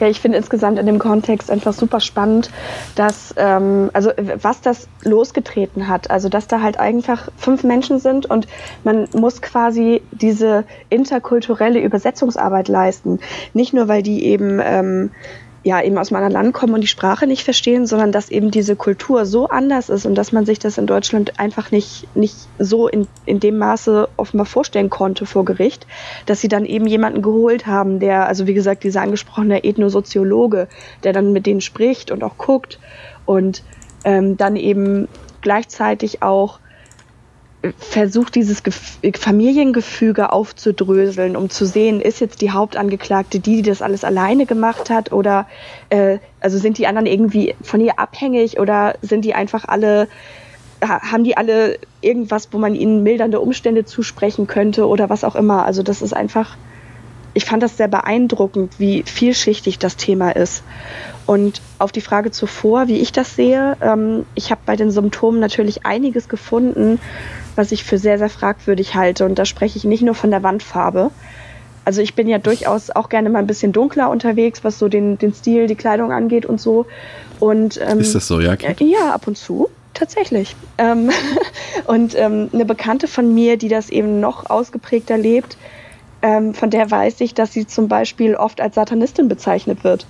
Ja, ich finde insgesamt in dem Kontext einfach super spannend, dass, ähm, also was das losgetreten hat. Also, dass da halt einfach fünf Menschen sind und man muss quasi diese interkulturelle Übersetzungsarbeit leisten. Nicht nur, weil die eben ähm, ja eben aus meinem Land kommen und die Sprache nicht verstehen, sondern dass eben diese Kultur so anders ist und dass man sich das in Deutschland einfach nicht, nicht so in, in dem Maße offenbar vorstellen konnte vor Gericht, dass sie dann eben jemanden geholt haben, der, also wie gesagt, dieser angesprochene Ethnosoziologe, der dann mit denen spricht und auch guckt und ähm, dann eben gleichzeitig auch versucht, dieses Gef Familiengefüge aufzudröseln, um zu sehen, ist jetzt die Hauptangeklagte die, die das alles alleine gemacht hat oder äh, also sind die anderen irgendwie von ihr abhängig oder sind die einfach alle, haben die alle irgendwas, wo man ihnen mildernde Umstände zusprechen könnte oder was auch immer. Also das ist einfach, ich fand das sehr beeindruckend, wie vielschichtig das Thema ist. Und auf die Frage zuvor, wie ich das sehe, ähm, ich habe bei den Symptomen natürlich einiges gefunden, was ich für sehr, sehr fragwürdig halte. Und da spreche ich nicht nur von der Wandfarbe. Also ich bin ja durchaus auch gerne mal ein bisschen dunkler unterwegs, was so den, den Stil, die Kleidung angeht und so. Und, ähm, Ist das so, ja? Äh, ja, ab und zu. Tatsächlich. Ähm, und ähm, eine Bekannte von mir, die das eben noch ausgeprägter lebt, ähm, von der weiß ich, dass sie zum Beispiel oft als Satanistin bezeichnet wird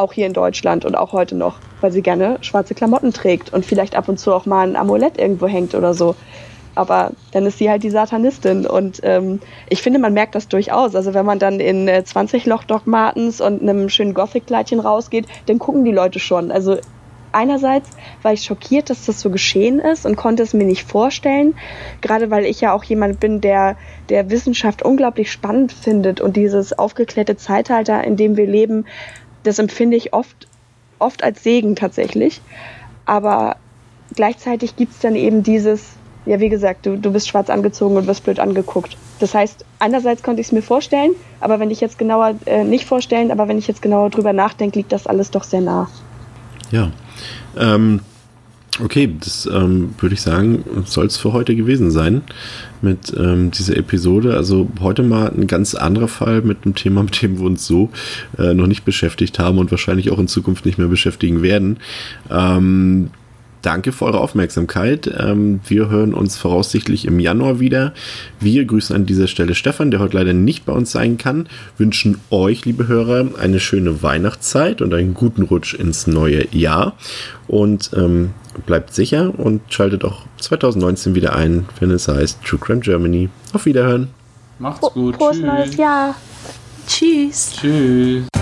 auch hier in Deutschland und auch heute noch, weil sie gerne schwarze Klamotten trägt und vielleicht ab und zu auch mal ein Amulett irgendwo hängt oder so. Aber dann ist sie halt die Satanistin. Und ähm, ich finde, man merkt das durchaus. Also wenn man dann in äh, 20 Loch Doc Martens und einem schönen Gothic-Kleidchen rausgeht, dann gucken die Leute schon. Also einerseits war ich schockiert, dass das so geschehen ist und konnte es mir nicht vorstellen. Gerade weil ich ja auch jemand bin, der, der Wissenschaft unglaublich spannend findet und dieses aufgeklärte Zeitalter, in dem wir leben, das empfinde ich oft, oft als Segen tatsächlich. Aber gleichzeitig gibt es dann eben dieses, ja, wie gesagt, du, du bist schwarz angezogen und wirst blöd angeguckt. Das heißt, einerseits konnte ich es mir vorstellen, aber wenn ich jetzt genauer, äh, nicht vorstellen, aber wenn ich jetzt genauer drüber nachdenke, liegt das alles doch sehr nah. Ja. Ähm, okay, das ähm, würde ich sagen, soll es für heute gewesen sein mit ähm, dieser Episode. Also heute mal ein ganz anderer Fall mit einem Thema, mit dem wir uns so äh, noch nicht beschäftigt haben und wahrscheinlich auch in Zukunft nicht mehr beschäftigen werden. Ähm, Danke für eure Aufmerksamkeit. Ähm, wir hören uns voraussichtlich im Januar wieder. Wir grüßen an dieser Stelle Stefan, der heute leider nicht bei uns sein kann, wünschen euch, liebe Hörer, eine schöne Weihnachtszeit und einen guten Rutsch ins neue Jahr. Und ähm, bleibt sicher und schaltet auch 2019 wieder ein, wenn es heißt True Crime Germany. Auf Wiederhören. Macht's gut. Prost neues Jahr. Tschüss. Tschüss.